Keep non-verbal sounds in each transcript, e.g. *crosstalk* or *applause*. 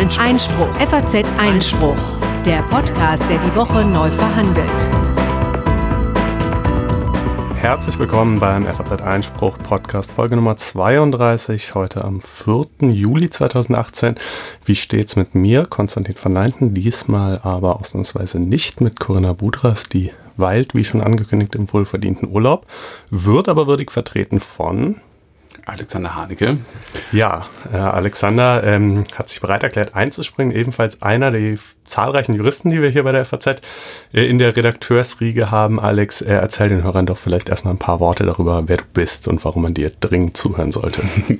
Einspruch. Einspruch. FAZ Einspruch. Der Podcast, der die Woche neu verhandelt. Herzlich willkommen beim FAZ Einspruch Podcast Folge Nummer 32, heute am 4. Juli 2018. Wie steht's mit mir, Konstantin van Leinten, diesmal aber ausnahmsweise nicht mit Corinna Budras, die weilt, wie schon angekündigt, im wohlverdienten Urlaub, wird aber würdig vertreten von Alexander Haneke. Ja, äh, Alexander ähm, hat sich bereit erklärt einzuspringen, ebenfalls einer der zahlreichen Juristen, die wir hier bei der FAZ äh, in der Redakteursriege haben. Alex, äh, erzähl den Hörern doch vielleicht erstmal ein paar Worte darüber, wer du bist und warum man dir dringend zuhören sollte. *laughs*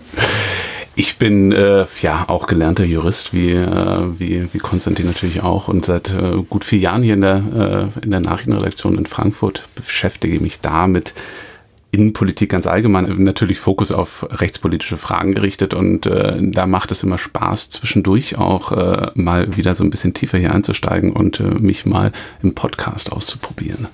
Ich bin äh, ja auch gelernter Jurist, wie, äh, wie, wie Konstantin natürlich auch. Und seit äh, gut vier Jahren hier in der, äh, in der Nachrichtenredaktion in Frankfurt beschäftige mich damit Innenpolitik ganz allgemein natürlich Fokus auf rechtspolitische Fragen gerichtet und äh, da macht es immer Spaß, zwischendurch auch äh, mal wieder so ein bisschen tiefer hier einzusteigen und äh, mich mal im Podcast auszuprobieren.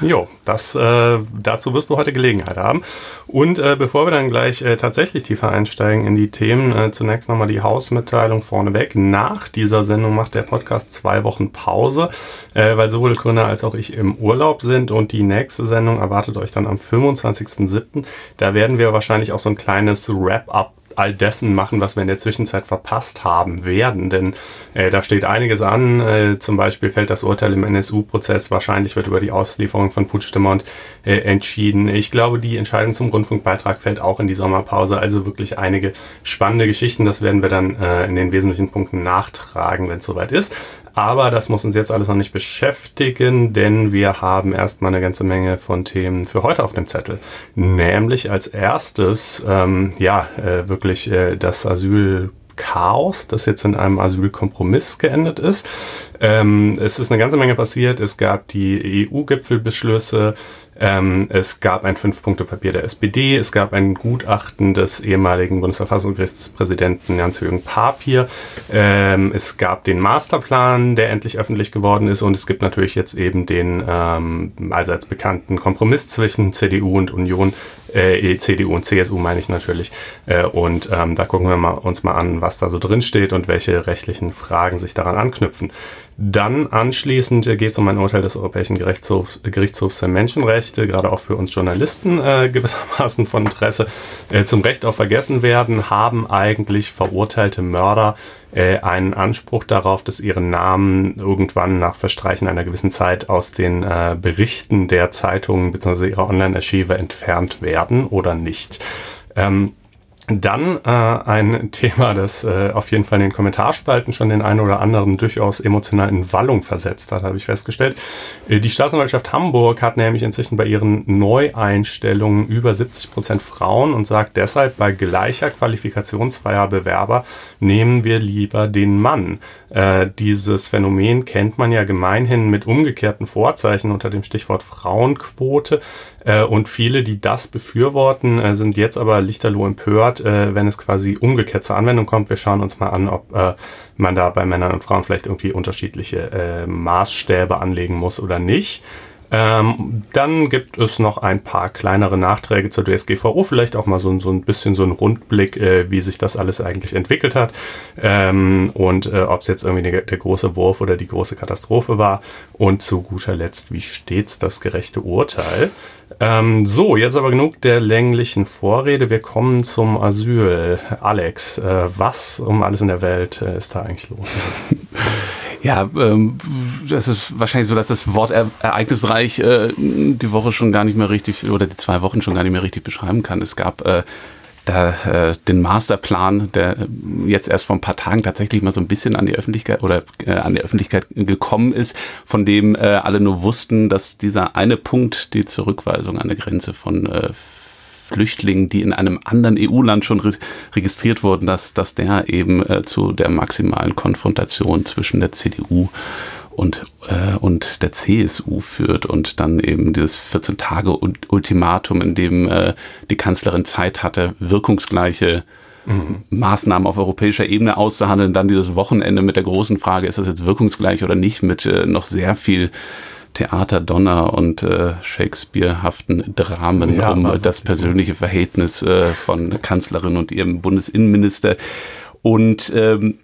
Jo, das, äh, dazu wirst du heute Gelegenheit haben. Und äh, bevor wir dann gleich äh, tatsächlich tiefer einsteigen in die Themen, äh, zunächst nochmal die Hausmitteilung vorneweg. Nach dieser Sendung macht der Podcast zwei Wochen Pause, äh, weil sowohl Gründer als auch ich im Urlaub sind und die nächste Sendung erwartet euch dann am 25.07. Da werden wir wahrscheinlich auch so ein kleines Wrap-up all dessen machen, was wir in der Zwischenzeit verpasst haben werden. Denn äh, da steht einiges an. Äh, zum Beispiel fällt das Urteil im NSU-Prozess. Wahrscheinlich wird über die Auslieferung von Puigdemont äh, entschieden. Ich glaube, die Entscheidung zum Rundfunkbeitrag fällt auch in die Sommerpause. Also wirklich einige spannende Geschichten. Das werden wir dann äh, in den wesentlichen Punkten nachtragen, wenn es soweit ist. Aber das muss uns jetzt alles noch nicht beschäftigen, denn wir haben erstmal eine ganze Menge von Themen für heute auf dem Zettel. Nämlich als erstes, ähm, ja, äh, wirklich äh, das Asyl Chaos, das jetzt in einem Asylkompromiss geendet ist. Ähm, es ist eine ganze Menge passiert. Es gab die EU-Gipfelbeschlüsse, ähm, es gab ein Fünf-Punkte-Papier der SPD, es gab ein Gutachten des ehemaligen Bundesverfassungsgerichtspräsidenten Jans-Jürgen Papier, ähm, es gab den Masterplan, der endlich öffentlich geworden ist. Und es gibt natürlich jetzt eben den ähm, allseits bekannten Kompromiss zwischen CDU und Union, äh, CDU und CSU meine ich natürlich. Äh, und ähm, da gucken wir mal, uns mal an, was da so drin steht und welche rechtlichen Fragen sich daran anknüpfen. Dann anschließend geht es um ein Urteil des Europäischen Gerichtshofs, Gerichtshofs für Menschenrechte, gerade auch für uns Journalisten äh, gewissermaßen von Interesse. Äh, zum Recht auf Vergessenwerden haben eigentlich verurteilte Mörder äh, einen Anspruch darauf, dass ihre Namen irgendwann nach Verstreichen einer gewissen Zeit aus den äh, Berichten der Zeitungen bzw. ihrer Online-Archive entfernt werden oder nicht. Ähm, dann äh, ein Thema, das äh, auf jeden Fall in den Kommentarspalten schon den einen oder anderen durchaus emotional in Wallung versetzt hat, habe ich festgestellt. Äh, die Staatsanwaltschaft Hamburg hat nämlich inzwischen bei ihren Neueinstellungen über 70 Prozent Frauen und sagt deshalb, bei gleicher Qualifikation zweier Bewerber nehmen wir lieber den Mann. Äh, dieses Phänomen kennt man ja gemeinhin mit umgekehrten Vorzeichen unter dem Stichwort Frauenquote. Äh, und viele, die das befürworten, äh, sind jetzt aber lichterloh empört, äh, wenn es quasi umgekehrt zur Anwendung kommt. Wir schauen uns mal an, ob äh, man da bei Männern und Frauen vielleicht irgendwie unterschiedliche Maßstäbe anlegen muss oder nicht. Ähm, dann gibt es noch ein paar kleinere Nachträge zur DSGVO, vielleicht auch mal so, so ein bisschen so ein Rundblick, äh, wie sich das alles eigentlich entwickelt hat ähm, und äh, ob es jetzt irgendwie der, der, große Wurf oder die große Katastrophe war. Und zu guter Letzt, wie stets das gerechte Urteil. Ähm, so, jetzt aber genug der länglichen Vorrede. Wir kommen zum Asyl. Alex, äh, was um alles in der Welt äh, ist da eigentlich los? *laughs* Ja, ähm, das ist wahrscheinlich so, dass das Wort er ereignisreich äh, die Woche schon gar nicht mehr richtig oder die zwei Wochen schon gar nicht mehr richtig beschreiben kann. Es gab äh, da, äh, den Masterplan, der äh, jetzt erst vor ein paar Tagen tatsächlich mal so ein bisschen an die Öffentlichkeit oder äh, an die Öffentlichkeit gekommen ist, von dem äh, alle nur wussten, dass dieser eine Punkt, die Zurückweisung an der Grenze von äh, Flüchtlingen, die in einem anderen EU-Land schon re registriert wurden, dass, dass der eben äh, zu der maximalen Konfrontation zwischen der CDU und, äh, und der CSU führt und dann eben dieses 14-Tage-Ultimatum, in dem äh, die Kanzlerin Zeit hatte, wirkungsgleiche mhm. Maßnahmen auf europäischer Ebene auszuhandeln, dann dieses Wochenende mit der großen Frage, ist das jetzt wirkungsgleich oder nicht, mit äh, noch sehr viel Theater, Donner und äh, Shakespeare-haften Dramen ja, um das persönliche Verhältnis äh, von Kanzlerin und ihrem Bundesinnenminister. Und ähm,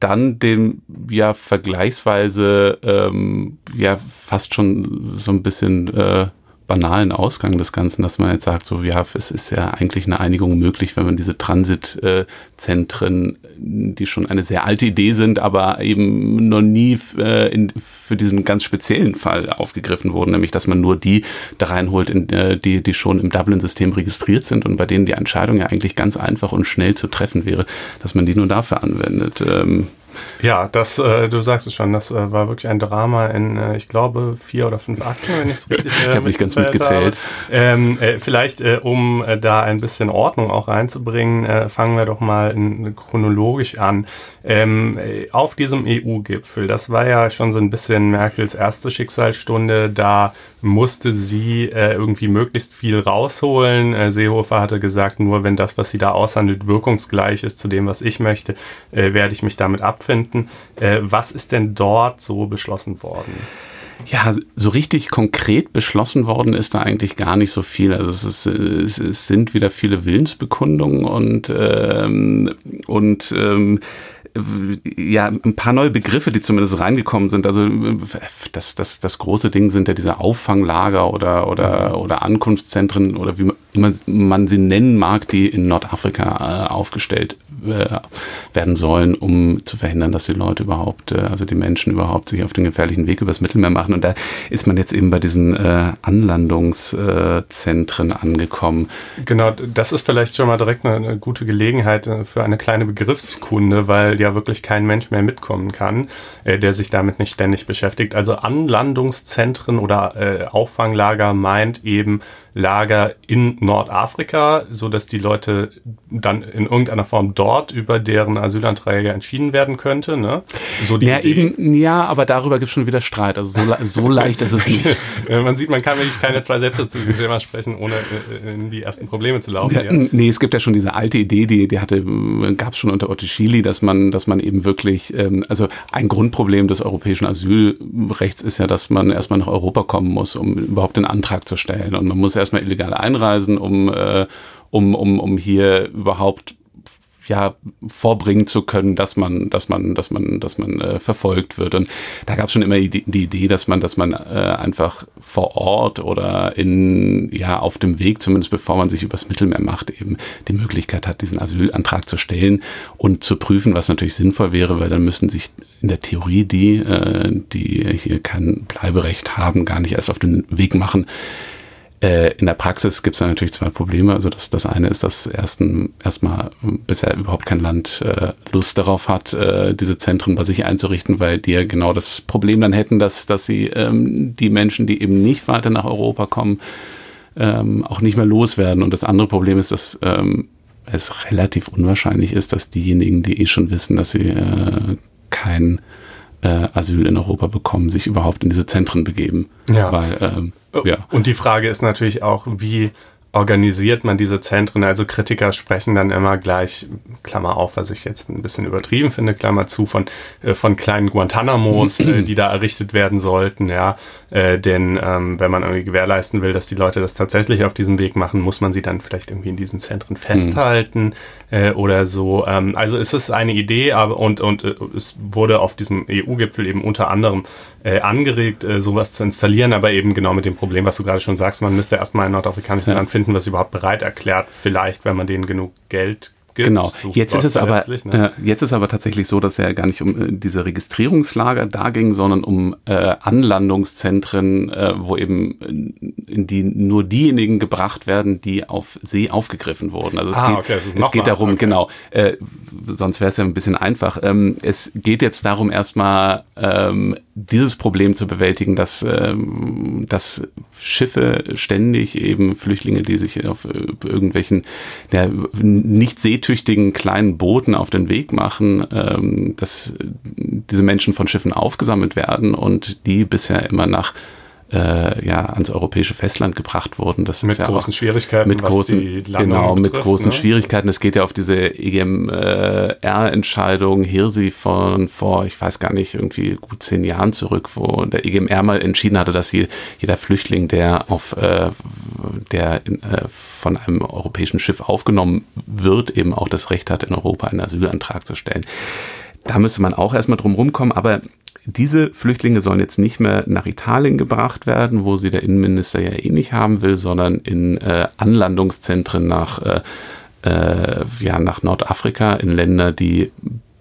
dann dem ja vergleichsweise ähm, ja fast schon so ein bisschen äh, banalen Ausgang des Ganzen, dass man jetzt sagt, so ja, es ist ja eigentlich eine Einigung möglich, wenn man diese Transitzentren, die schon eine sehr alte Idee sind, aber eben noch nie äh, in, für diesen ganz speziellen Fall aufgegriffen wurden, nämlich dass man nur die da reinholt, in, äh, die, die schon im Dublin-System registriert sind und bei denen die Entscheidung ja eigentlich ganz einfach und schnell zu treffen wäre, dass man die nur dafür anwendet. Ähm, ja, das, äh, du sagst es schon, das äh, war wirklich ein Drama in, äh, ich glaube, vier oder fünf Akten, wenn ich es richtig äh, Ich habe nicht ganz mitgezählt. Ähm, äh, vielleicht, äh, um äh, da ein bisschen Ordnung auch reinzubringen, fangen wir doch mal in, chronologisch an. Ähm, äh, auf diesem EU-Gipfel, das war ja schon so ein bisschen Merkels erste Schicksalsstunde, da musste sie äh, irgendwie möglichst viel rausholen. Äh, Seehofer hatte gesagt, nur wenn das, was sie da aushandelt, wirkungsgleich ist zu dem, was ich möchte, äh, werde ich mich damit abfinden. Äh, was ist denn dort so beschlossen worden? Ja, so richtig konkret beschlossen worden ist da eigentlich gar nicht so viel. Also es, ist, es, sind wieder viele Willensbekundungen und ähm, und ähm, ja, ein paar neue Begriffe, die zumindest reingekommen sind. Also das, das, das große Ding sind ja diese Auffanglager oder, oder, oder Ankunftszentren oder wie man, man sie nennen mag, die in Nordafrika äh, aufgestellt äh, werden sollen, um zu verhindern, dass die Leute überhaupt, äh, also die Menschen überhaupt sich auf den gefährlichen Weg übers Mittelmeer machen. Und da ist man jetzt eben bei diesen äh, Anlandungszentren angekommen. Genau, das ist vielleicht schon mal direkt eine, eine gute Gelegenheit äh, für eine kleine Begriffskunde, weil ja wirklich kein Mensch mehr mitkommen kann, äh, der sich damit nicht ständig beschäftigt. Also Anlandungszentren oder äh, Auffanglager meint eben Lager in Nordafrika, so dass die Leute dann in irgendeiner Form dort über deren Asylanträge entschieden werden könnte. Ne? So die ja, eben, ja, aber darüber gibt es schon wieder Streit. Also so, so leicht ist es *laughs* nicht. man sieht, man kann wirklich keine zwei Sätze zu diesem Thema sprechen, ohne äh, in die ersten Probleme zu laufen. Ja, Nee, es gibt ja schon diese alte Idee, die, die hatte, gab es schon unter Otto Schily, dass man, dass man eben wirklich, ähm, also ein Grundproblem des europäischen Asylrechts ist ja, dass man erstmal nach Europa kommen muss, um überhaupt den Antrag zu stellen. Und man muss erst erstmal illegal einreisen, um, äh, um, um, um hier überhaupt ja vorbringen zu können, dass man, dass man, dass man, dass man äh, verfolgt wird. Und da gab es schon immer die, die, Idee, dass man, dass man äh, einfach vor Ort oder in ja auf dem Weg, zumindest bevor man sich übers Mittelmeer macht, eben die Möglichkeit hat, diesen Asylantrag zu stellen und zu prüfen, was natürlich sinnvoll wäre, weil dann müssten sich in der Theorie die, äh, die hier kein Bleiberecht haben, gar nicht erst auf den Weg machen äh, in der Praxis gibt es da natürlich zwei Probleme. Also das, das eine ist, dass ersten, erstmal bisher überhaupt kein Land äh, Lust darauf hat, äh, diese Zentren bei sich einzurichten, weil die ja genau das Problem dann hätten, dass, dass sie ähm, die Menschen, die eben nicht weiter nach Europa kommen, ähm, auch nicht mehr loswerden. Und das andere Problem ist, dass ähm, es relativ unwahrscheinlich ist, dass diejenigen, die eh schon wissen, dass sie äh, kein äh, Asyl in Europa bekommen, sich überhaupt in diese Zentren begeben. Ja. Weil, ähm, ja. Und die Frage ist natürlich auch, wie organisiert man diese Zentren? Also Kritiker sprechen dann immer gleich, Klammer auf, was ich jetzt ein bisschen übertrieben finde, Klammer zu, von, äh, von kleinen Guantanamos, äh, die da errichtet werden sollten, ja. Äh, denn ähm, wenn man irgendwie gewährleisten will, dass die Leute das tatsächlich auf diesem Weg machen, muss man sie dann vielleicht irgendwie in diesen Zentren festhalten äh, oder so. Ähm, also es ist eine Idee, aber und, und es wurde auf diesem EU-Gipfel eben unter anderem angeregt, sowas zu installieren, aber eben genau mit dem Problem, was du gerade schon sagst, man müsste erstmal ein nordafrikanisches ja. Land finden, was überhaupt bereit erklärt, vielleicht, wenn man denen genug Geld gibt. Genau. Jetzt ist es aber ne? äh, jetzt ist aber tatsächlich so, dass er gar nicht um äh, diese Registrierungslager da ging, sondern um äh, Anlandungszentren, äh, wo eben äh, in die nur diejenigen gebracht werden, die auf See aufgegriffen wurden. Also es ah, geht, okay, es geht darum, okay. genau. Äh, sonst wäre es ja ein bisschen einfach. Ähm, es geht jetzt darum, erstmal ähm, dieses Problem zu bewältigen, dass, ähm, dass Schiffe ständig eben Flüchtlinge, die sich auf äh, irgendwelchen ja, nicht seetüchtigen kleinen Booten auf den Weg machen, ähm, dass diese Menschen von Schiffen aufgesammelt werden und die bisher immer nach äh, ja ans europäische Festland gebracht wurden. Das mit ist ja großen auch, Schwierigkeiten, mit großen, genau, betrifft, mit großen ne? Schwierigkeiten. Es geht ja auf diese EGMR-Entscheidung Hirsi von vor, ich weiß gar nicht, irgendwie gut zehn Jahren zurück, wo der EGMR mal entschieden hatte, dass jeder Flüchtling, der auf äh, der in, äh, von einem europäischen Schiff aufgenommen wird, eben auch das Recht hat, in Europa einen Asylantrag zu stellen da müsste man auch erstmal drum rumkommen, aber diese Flüchtlinge sollen jetzt nicht mehr nach Italien gebracht werden, wo sie der Innenminister ja eh nicht haben will, sondern in äh, Anlandungszentren nach, äh, äh, ja, nach Nordafrika, in Länder, die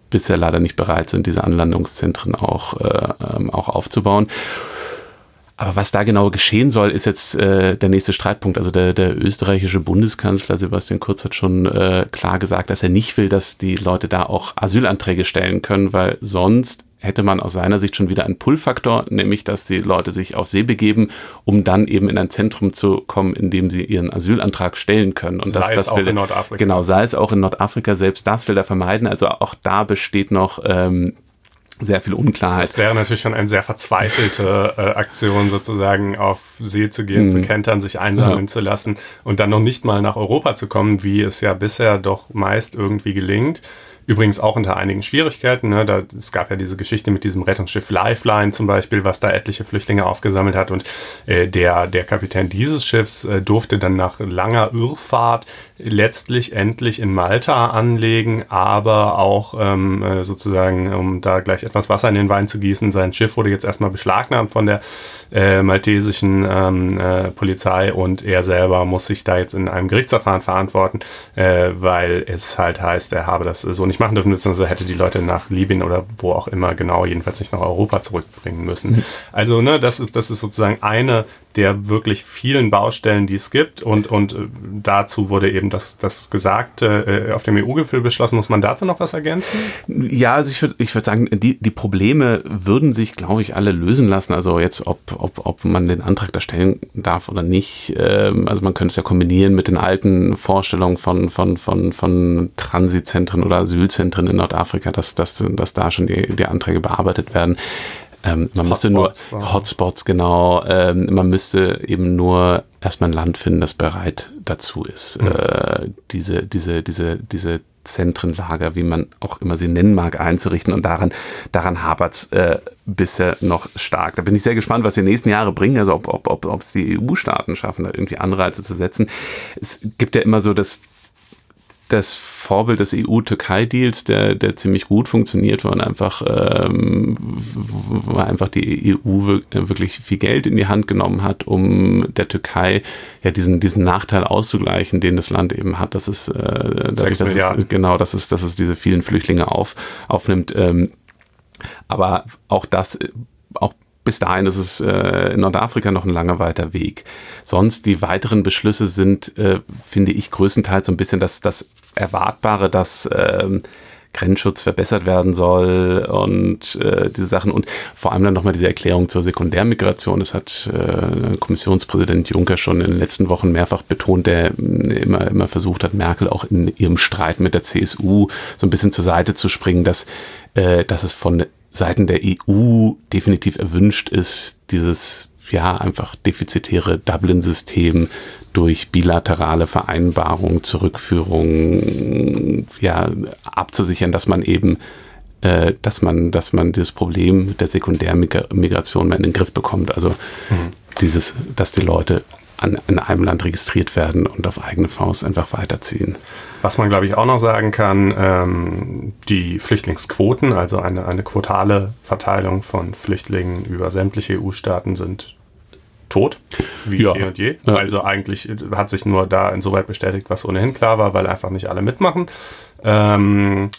bisher leider nicht bereit sind, diese Anlandungszentren auch, äh, ähm, auch aufzubauen. Aber was da genau geschehen soll, ist jetzt äh, der nächste Streitpunkt. Also der, der österreichische Bundeskanzler Sebastian Kurz hat schon äh, klar gesagt, dass er nicht will, dass die Leute da auch Asylanträge stellen können, weil sonst hätte man aus seiner Sicht schon wieder einen Pull-Faktor, nämlich dass die Leute sich auf See begeben, um dann eben in ein Zentrum zu kommen, in dem sie ihren Asylantrag stellen können. Und sei das, das es auch will, in Nordafrika. Genau, sei es auch in Nordafrika, selbst das will er vermeiden. Also auch da besteht noch ähm, sehr viel Unklarheit. Es wäre natürlich schon eine sehr verzweifelte äh, Aktion, sozusagen auf See zu gehen, mhm. zu kentern, sich einsammeln ja. zu lassen und dann noch nicht mal nach Europa zu kommen, wie es ja bisher doch meist irgendwie gelingt. Übrigens auch unter einigen Schwierigkeiten. Ne? Da, es gab ja diese Geschichte mit diesem Rettungsschiff Lifeline zum Beispiel, was da etliche Flüchtlinge aufgesammelt hat. Und äh, der, der Kapitän dieses Schiffs äh, durfte dann nach langer Irrfahrt letztlich endlich in Malta anlegen, aber auch ähm, äh, sozusagen, um da gleich etwas Wasser in den Wein zu gießen, sein Schiff wurde jetzt erstmal beschlagnahmt von der äh, maltesischen ähm, äh, Polizei und er selber muss sich da jetzt in einem Gerichtsverfahren verantworten, äh, weil es halt heißt, er habe das so nicht machen dürfen, beziehungsweise hätte die Leute nach Libyen oder wo auch immer genau, jedenfalls nicht nach Europa zurückbringen müssen. Mhm. Also, ne, das ist, das ist sozusagen eine der wirklich vielen Baustellen, die es gibt. Und, und äh, dazu wurde eben das, das Gesagte äh, auf dem EU-Gipfel beschlossen. Muss man dazu noch was ergänzen? Ja, also ich würde ich würd sagen, die, die Probleme würden sich, glaube ich, alle lösen lassen. Also jetzt, ob, ob, ob man den Antrag da stellen darf oder nicht. Ähm, also man könnte es ja kombinieren mit den alten Vorstellungen von, von, von, von Transitzentren oder Asylzentren in Nordafrika, dass, dass, dass da schon die, die Anträge bearbeitet werden. Ähm, man müsste nur Hotspots, genau. Ähm, man müsste eben nur erstmal ein Land finden, das bereit dazu ist, mhm. äh, diese, diese, diese, diese Zentrenlager, wie man auch immer sie nennen mag, einzurichten. Und daran, daran hapert es äh, bisher noch stark. Da bin ich sehr gespannt, was die nächsten Jahre bringen, also ob, ob, ob, ob es die EU-Staaten schaffen, da irgendwie Anreize zu setzen. Es gibt ja immer so das das Vorbild des EU-Türkei-Deals, der, der ziemlich gut funktioniert, weil einfach, ähm, einfach die EU wirklich viel Geld in die Hand genommen hat, um der Türkei ja diesen, diesen Nachteil auszugleichen, den das Land eben hat, dass es, äh, dadurch, dass es genau, dass es, dass es diese vielen Flüchtlinge auf, aufnimmt. Ähm, aber auch das, auch bis dahin ist es äh, in Nordafrika noch ein langer weiter Weg. Sonst die weiteren Beschlüsse sind, äh, finde ich, größtenteils so ein bisschen das, das Erwartbare, dass ähm, Grenzschutz verbessert werden soll und äh, diese Sachen und vor allem dann nochmal diese Erklärung zur Sekundärmigration. Das hat äh, Kommissionspräsident Juncker schon in den letzten Wochen mehrfach betont, der immer, immer versucht hat, Merkel auch in ihrem Streit mit der CSU so ein bisschen zur Seite zu springen, dass, äh, dass es von Seiten der EU definitiv erwünscht ist, dieses ja einfach defizitäre Dublin-System durch bilaterale Vereinbarungen, Zurückführung ja abzusichern, dass man eben äh, dass man, dass man das Problem der Sekundärmigration mal in den Griff bekommt. Also mhm. dieses, dass die Leute an, in einem Land registriert werden und auf eigene Faust einfach weiterziehen. Was man, glaube ich, auch noch sagen kann, ähm, die Flüchtlingsquoten, also eine, eine quotale Verteilung von Flüchtlingen über sämtliche EU-Staaten sind tot, wie ja. eh und je. Ja. Also eigentlich hat sich nur da insoweit bestätigt, was ohnehin klar war, weil einfach nicht alle mitmachen. Ähm,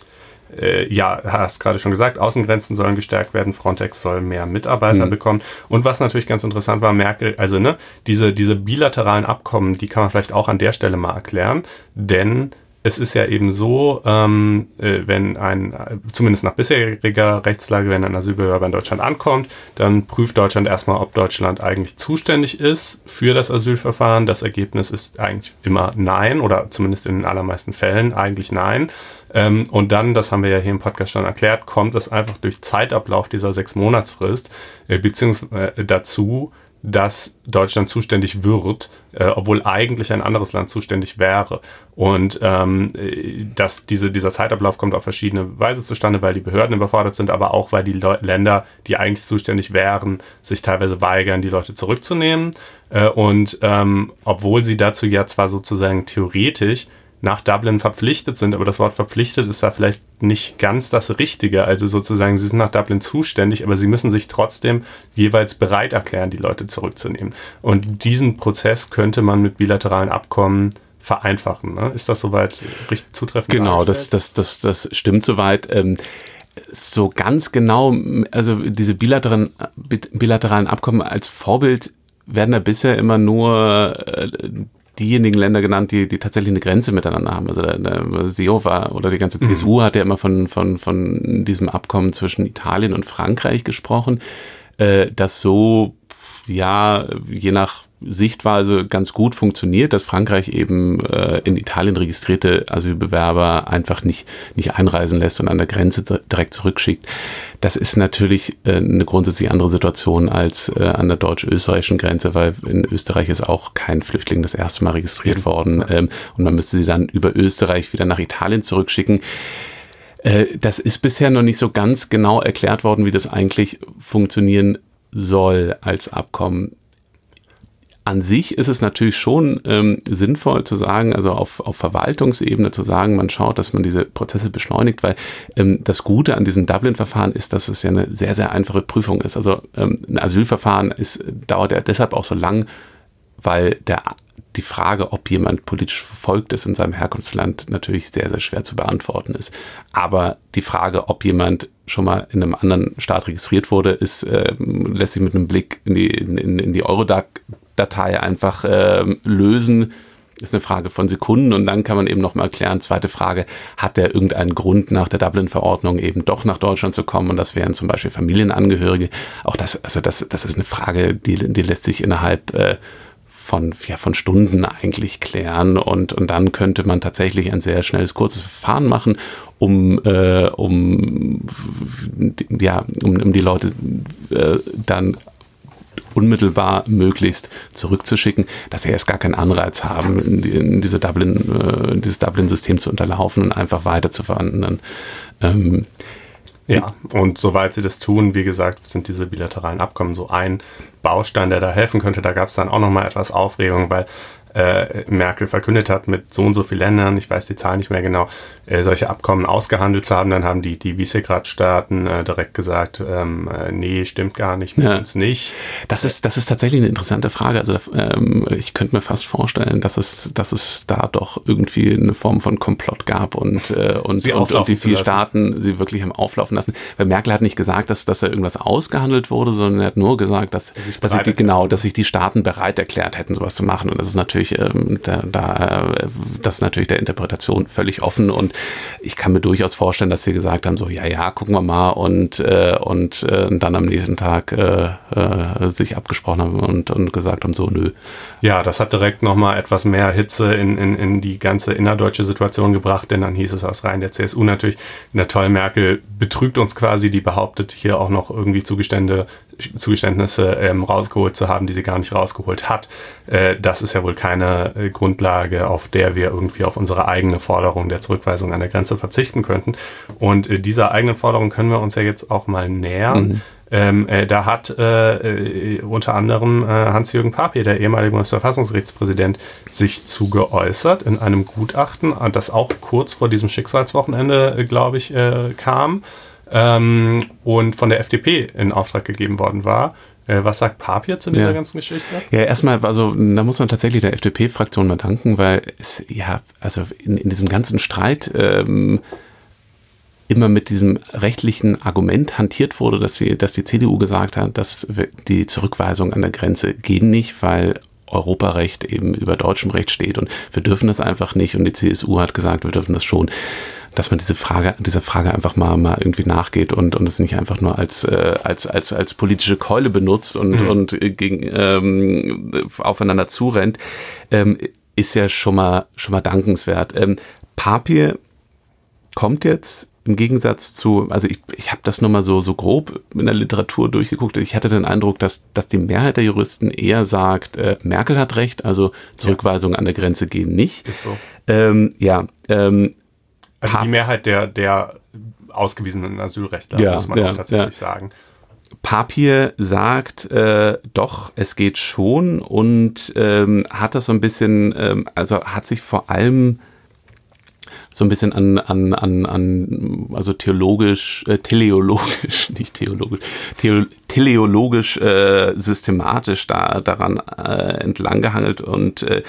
äh, ja, hast gerade schon gesagt, Außengrenzen sollen gestärkt werden, Frontex soll mehr Mitarbeiter mhm. bekommen. Und was natürlich ganz interessant war, Merkel, also ne, diese, diese bilateralen Abkommen, die kann man vielleicht auch an der Stelle mal erklären, denn es ist ja eben so, ähm, äh, wenn ein, zumindest nach bisheriger Rechtslage, wenn ein Asylbewerber in Deutschland ankommt, dann prüft Deutschland erstmal, ob Deutschland eigentlich zuständig ist für das Asylverfahren. Das Ergebnis ist eigentlich immer nein oder zumindest in den allermeisten Fällen eigentlich nein. Ähm, und dann, das haben wir ja hier im Podcast schon erklärt, kommt es einfach durch Zeitablauf dieser sechs Monatsfrist äh, beziehungsweise äh, dazu, dass Deutschland zuständig wird, äh, obwohl eigentlich ein anderes Land zuständig wäre. Und ähm, dass diese, dieser Zeitablauf kommt auf verschiedene Weise zustande, weil die Behörden überfordert sind, aber auch weil die Le Länder, die eigentlich zuständig wären, sich teilweise weigern, die Leute zurückzunehmen. Äh, und ähm, obwohl sie dazu ja zwar sozusagen theoretisch nach Dublin verpflichtet sind, aber das Wort verpflichtet ist da vielleicht nicht ganz das Richtige. Also sozusagen, sie sind nach Dublin zuständig, aber sie müssen sich trotzdem jeweils bereit erklären, die Leute zurückzunehmen. Und diesen Prozess könnte man mit bilateralen Abkommen vereinfachen. Ne? Ist das soweit richtig zutreffend? Genau, das, das, das, das stimmt soweit. Ähm, so ganz genau, also diese bilateralen, bilateralen Abkommen als Vorbild werden da bisher immer nur äh, diejenigen Länder genannt, die, die tatsächlich eine Grenze miteinander haben. Also der, der Seehofer oder die ganze CSU mhm. hat ja immer von, von, von diesem Abkommen zwischen Italien und Frankreich gesprochen, äh, das so, ja, je nach Sichtweise ganz gut funktioniert, dass Frankreich eben äh, in Italien registrierte Asylbewerber einfach nicht, nicht einreisen lässt und an der Grenze direkt zurückschickt. Das ist natürlich äh, eine grundsätzlich andere Situation als äh, an der deutsch-österreichischen Grenze, weil in Österreich ist auch kein Flüchtling das erste Mal registriert worden ähm, und man müsste sie dann über Österreich wieder nach Italien zurückschicken. Äh, das ist bisher noch nicht so ganz genau erklärt worden, wie das eigentlich funktionieren soll als Abkommen an sich ist es natürlich schon ähm, sinnvoll zu sagen, also auf, auf Verwaltungsebene zu sagen, man schaut, dass man diese Prozesse beschleunigt, weil ähm, das Gute an diesem Dublin-Verfahren ist, dass es ja eine sehr, sehr einfache Prüfung ist. Also ähm, ein Asylverfahren ist, dauert ja deshalb auch so lang, weil der, die Frage, ob jemand politisch verfolgt ist in seinem Herkunftsland, natürlich sehr, sehr schwer zu beantworten ist. Aber die Frage, ob jemand schon mal in einem anderen Staat registriert wurde, ist, äh, lässt sich mit einem Blick in die, in, in die Eurodac Datei einfach äh, lösen. Ist eine Frage von Sekunden und dann kann man eben nochmal erklären, zweite Frage, hat der irgendeinen Grund nach der Dublin-Verordnung eben doch nach Deutschland zu kommen und das wären zum Beispiel Familienangehörige. Auch das, also das, das ist eine Frage, die, die lässt sich innerhalb äh, von, ja, von Stunden eigentlich klären und, und dann könnte man tatsächlich ein sehr schnelles, kurzes Verfahren machen, um, äh, um, ja, um, um die Leute äh, dann unmittelbar möglichst zurückzuschicken, dass sie erst gar keinen Anreiz haben, in, die, in diese Dublin, äh, dieses Dublin-System zu unterlaufen und einfach weiter zu verhandeln. Ähm, ja, und soweit sie das tun, wie gesagt, sind diese bilateralen Abkommen so ein Baustein, der da helfen könnte. Da gab es dann auch nochmal etwas Aufregung, weil äh, Merkel verkündet hat, mit so und so vielen Ländern, ich weiß die Zahl nicht mehr genau, äh, solche Abkommen ausgehandelt zu haben. Dann haben die, die Visegrad-Staaten äh, direkt gesagt, ähm, äh, nee, stimmt gar nicht, mit ja. uns nicht. Das ist, das ist tatsächlich eine interessante Frage. Also ähm, ich könnte mir fast vorstellen, dass es, dass es da doch irgendwie eine Form von Komplott gab und, äh, und, sie und, und die vier Staaten sie wirklich haben auflaufen lassen. Weil Merkel hat nicht gesagt, dass, dass da irgendwas ausgehandelt wurde, sondern er hat nur gesagt, dass, dass, sich die, genau, dass sich die Staaten bereit erklärt hätten, sowas zu machen. Und das ist natürlich natürlich, ähm, da, da, das ist natürlich der Interpretation völlig offen und ich kann mir durchaus vorstellen, dass sie gesagt haben, so, ja, ja, gucken wir mal und, äh, und äh, dann am nächsten Tag äh, äh, sich abgesprochen haben und, und gesagt haben, so, nö. Ja, das hat direkt nochmal etwas mehr Hitze in, in, in die ganze innerdeutsche Situation gebracht, denn dann hieß es aus Reihen der CSU natürlich, na toll, Merkel betrügt uns quasi, die behauptet hier auch noch irgendwie Zugestände Zugeständnisse ähm, rausgeholt zu haben, die sie gar nicht rausgeholt hat. Äh, das ist ja wohl keine äh, Grundlage, auf der wir irgendwie auf unsere eigene Forderung der Zurückweisung an der Grenze verzichten könnten. Und äh, dieser eigenen Forderung können wir uns ja jetzt auch mal nähern. Mhm. Ähm, äh, da hat äh, äh, unter anderem äh, Hans-Jürgen Papier, der ehemalige Bundesverfassungsgerichtspräsident, sich zu geäußert in einem Gutachten, das auch kurz vor diesem Schicksalswochenende, äh, glaube ich, kam ähm, und von der FDP in Auftrag gegeben worden war. Äh, was sagt Pap jetzt in ja. dieser ganzen Geschichte? Ja, erstmal, also da muss man tatsächlich der FDP-Fraktion mal danken, weil es ja, also in, in diesem ganzen Streit ähm, immer mit diesem rechtlichen Argument hantiert wurde, dass, sie, dass die CDU gesagt hat, dass die Zurückweisung an der Grenze gehen nicht, weil Europarecht eben über deutschem Recht steht und wir dürfen das einfach nicht und die CSU hat gesagt, wir dürfen das schon dass man diese Frage, dieser Frage einfach mal, mal irgendwie nachgeht und, und es nicht einfach nur als, äh, als, als, als politische Keule benutzt und, mhm. und gegen, ähm, aufeinander zurennt, ähm, ist ja schon mal, schon mal dankenswert. Ähm, Papier kommt jetzt im Gegensatz zu, also ich, ich habe das nur mal so, so grob in der Literatur durchgeguckt. Ich hatte den Eindruck, dass, dass die Mehrheit der Juristen eher sagt, äh, Merkel hat recht, also Zurückweisungen ja. an der Grenze gehen nicht. Ist so. Ähm, ja, ähm, also die Mehrheit der, der ausgewiesenen Asylrechtler, ja, muss man ja, auch tatsächlich ja. sagen. Papier sagt, äh, doch, es geht schon und ähm, hat das so ein bisschen, ähm, also hat sich vor allem so ein bisschen an, an, an, an also theologisch, äh, teleologisch, *laughs* nicht theologisch, theo, teleologisch äh, systematisch da daran äh, entlang gehangelt und äh,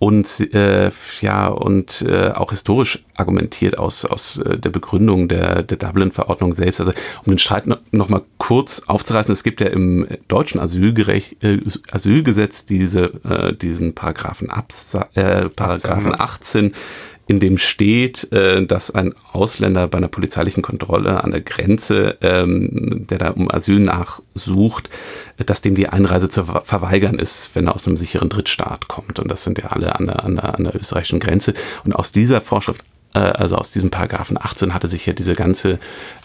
und äh, ja und äh, auch historisch argumentiert aus aus äh, der Begründung der der Dublin-Verordnung selbst. Also um den Streit noch, noch mal kurz aufzureißen: Es gibt ja im deutschen Asylgerecht, äh, Asylgesetz diese äh, diesen Paragraphen Absa äh, Paragraphen 18 in dem steht, äh, dass ein Ausländer bei einer polizeilichen Kontrolle an der Grenze, ähm, der da um Asyl nachsucht, dass dem die Einreise zu verweigern ist, wenn er aus einem sicheren Drittstaat kommt. Und das sind ja alle an der, an der, an der österreichischen Grenze. Und aus dieser Vorschrift äh, also aus diesem Paragraphen 18 hatte sich ja diese ganze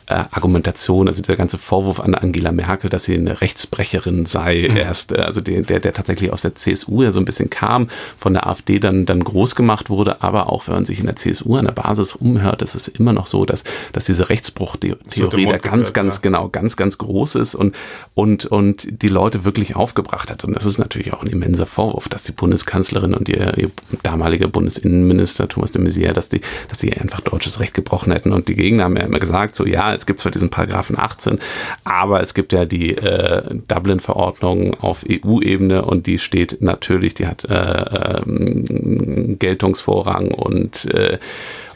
äh, Argumentation, also der ganze Vorwurf an Angela Merkel, dass sie eine Rechtsbrecherin sei, mhm. erst, äh, also der, der, der tatsächlich aus der CSU ja so ein bisschen kam, von der AfD dann, dann groß gemacht wurde, aber auch wenn man sich in der CSU an der Basis umhört, ist es immer noch so, dass, dass diese Rechtsbruchtheorie da ganz, ganz, ja. genau, ganz, ganz groß ist und, und, und die Leute wirklich aufgebracht hat. Und das ist natürlich auch ein immenser Vorwurf, dass die Bundeskanzlerin und ihr, ihr damaliger Bundesinnenminister Thomas de Maizière, dass die, dass sie einfach deutsches Recht gebrochen hätten. Und die Gegner haben ja immer gesagt, so ja, es gibt zwar diesen Paragraphen 18, aber es gibt ja die äh, Dublin-Verordnung auf EU-Ebene und die steht natürlich, die hat äh, ähm, Geltungsvorrang und, äh,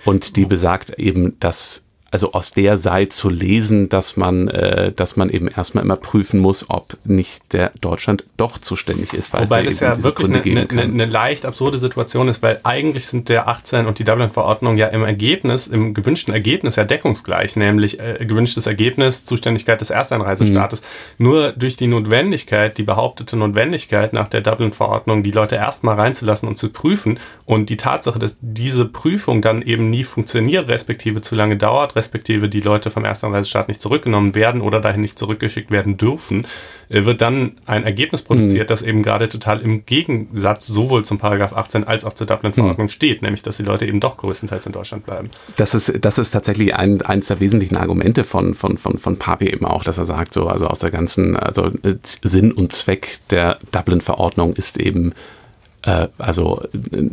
und die besagt eben, dass also aus der sei zu lesen, dass man, äh, dass man eben erstmal immer prüfen muss, ob nicht der Deutschland doch zuständig ist. Weil Wobei es ja wirklich eine, eine, eine, leicht absurde Situation ist, weil eigentlich sind der 18 und die Dublin-Verordnung ja im Ergebnis, im gewünschten Ergebnis ja deckungsgleich, nämlich äh, gewünschtes Ergebnis, Zuständigkeit des Ersteinreisestaates. Mhm. Nur durch die Notwendigkeit, die behauptete Notwendigkeit nach der Dublin-Verordnung, die Leute erstmal reinzulassen und zu prüfen und die Tatsache, dass diese Prüfung dann eben nie funktioniert, respektive zu lange dauert, respektive die Leute vom Erstanreisestaat nicht zurückgenommen werden oder dahin nicht zurückgeschickt werden dürfen, äh, wird dann ein Ergebnis produziert, mhm. das eben gerade total im Gegensatz sowohl zum Paragraph 18 als auch zur Dublin-Verordnung mhm. steht, nämlich dass die Leute eben doch größtenteils in Deutschland bleiben. Das ist, das ist tatsächlich ein, eines der wesentlichen Argumente von, von, von, von Papi eben auch, dass er sagt, so, also aus der ganzen, also äh, Sinn und Zweck der Dublin-Verordnung ist eben also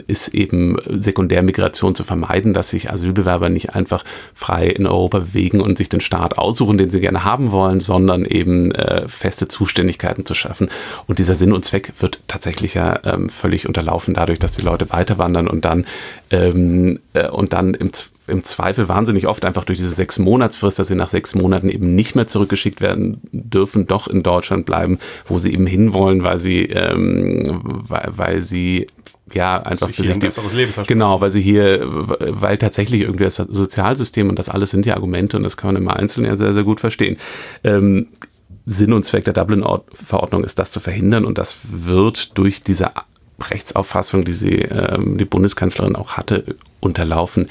ist eben Sekundärmigration zu vermeiden, dass sich Asylbewerber nicht einfach frei in Europa bewegen und sich den Staat aussuchen, den sie gerne haben wollen, sondern eben äh, feste Zuständigkeiten zu schaffen. Und dieser Sinn und Zweck wird tatsächlich ja ähm, völlig unterlaufen dadurch, dass die Leute weiter wandern und dann ähm, äh, und dann im im Zweifel wahnsinnig oft einfach durch diese sechs Monatsfrist, dass sie nach sechs Monaten eben nicht mehr zurückgeschickt werden dürfen, doch in Deutschland bleiben, wo sie eben hinwollen, weil sie, ähm, weil, weil sie ja einfach für sich ein besseres Leben genau, weil sie hier, weil tatsächlich irgendwie das Sozialsystem und das alles sind ja Argumente und das kann man im Einzelnen ja sehr sehr gut verstehen. Ähm, Sinn und Zweck der Dublin-Verordnung ist, das zu verhindern und das wird durch diese Rechtsauffassung, die sie, ähm, die Bundeskanzlerin auch hatte, unterlaufen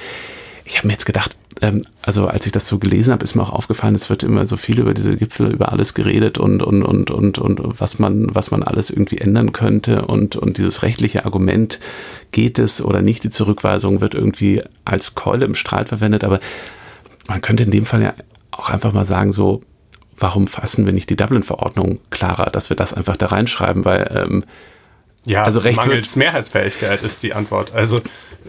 ich habe mir jetzt gedacht, ähm, also als ich das so gelesen habe, ist mir auch aufgefallen, es wird immer so viel über diese Gipfel, über alles geredet und, und, und, und, und was man, was man alles irgendwie ändern könnte. Und, und dieses rechtliche Argument, geht es oder nicht, die Zurückweisung wird irgendwie als Keule im Strahl verwendet, aber man könnte in dem Fall ja auch einfach mal sagen, so, warum fassen wir nicht die Dublin-Verordnung klarer, dass wir das einfach da reinschreiben, weil ähm, ja, also recht mangels Mehrheitsfähigkeit ist die Antwort. Also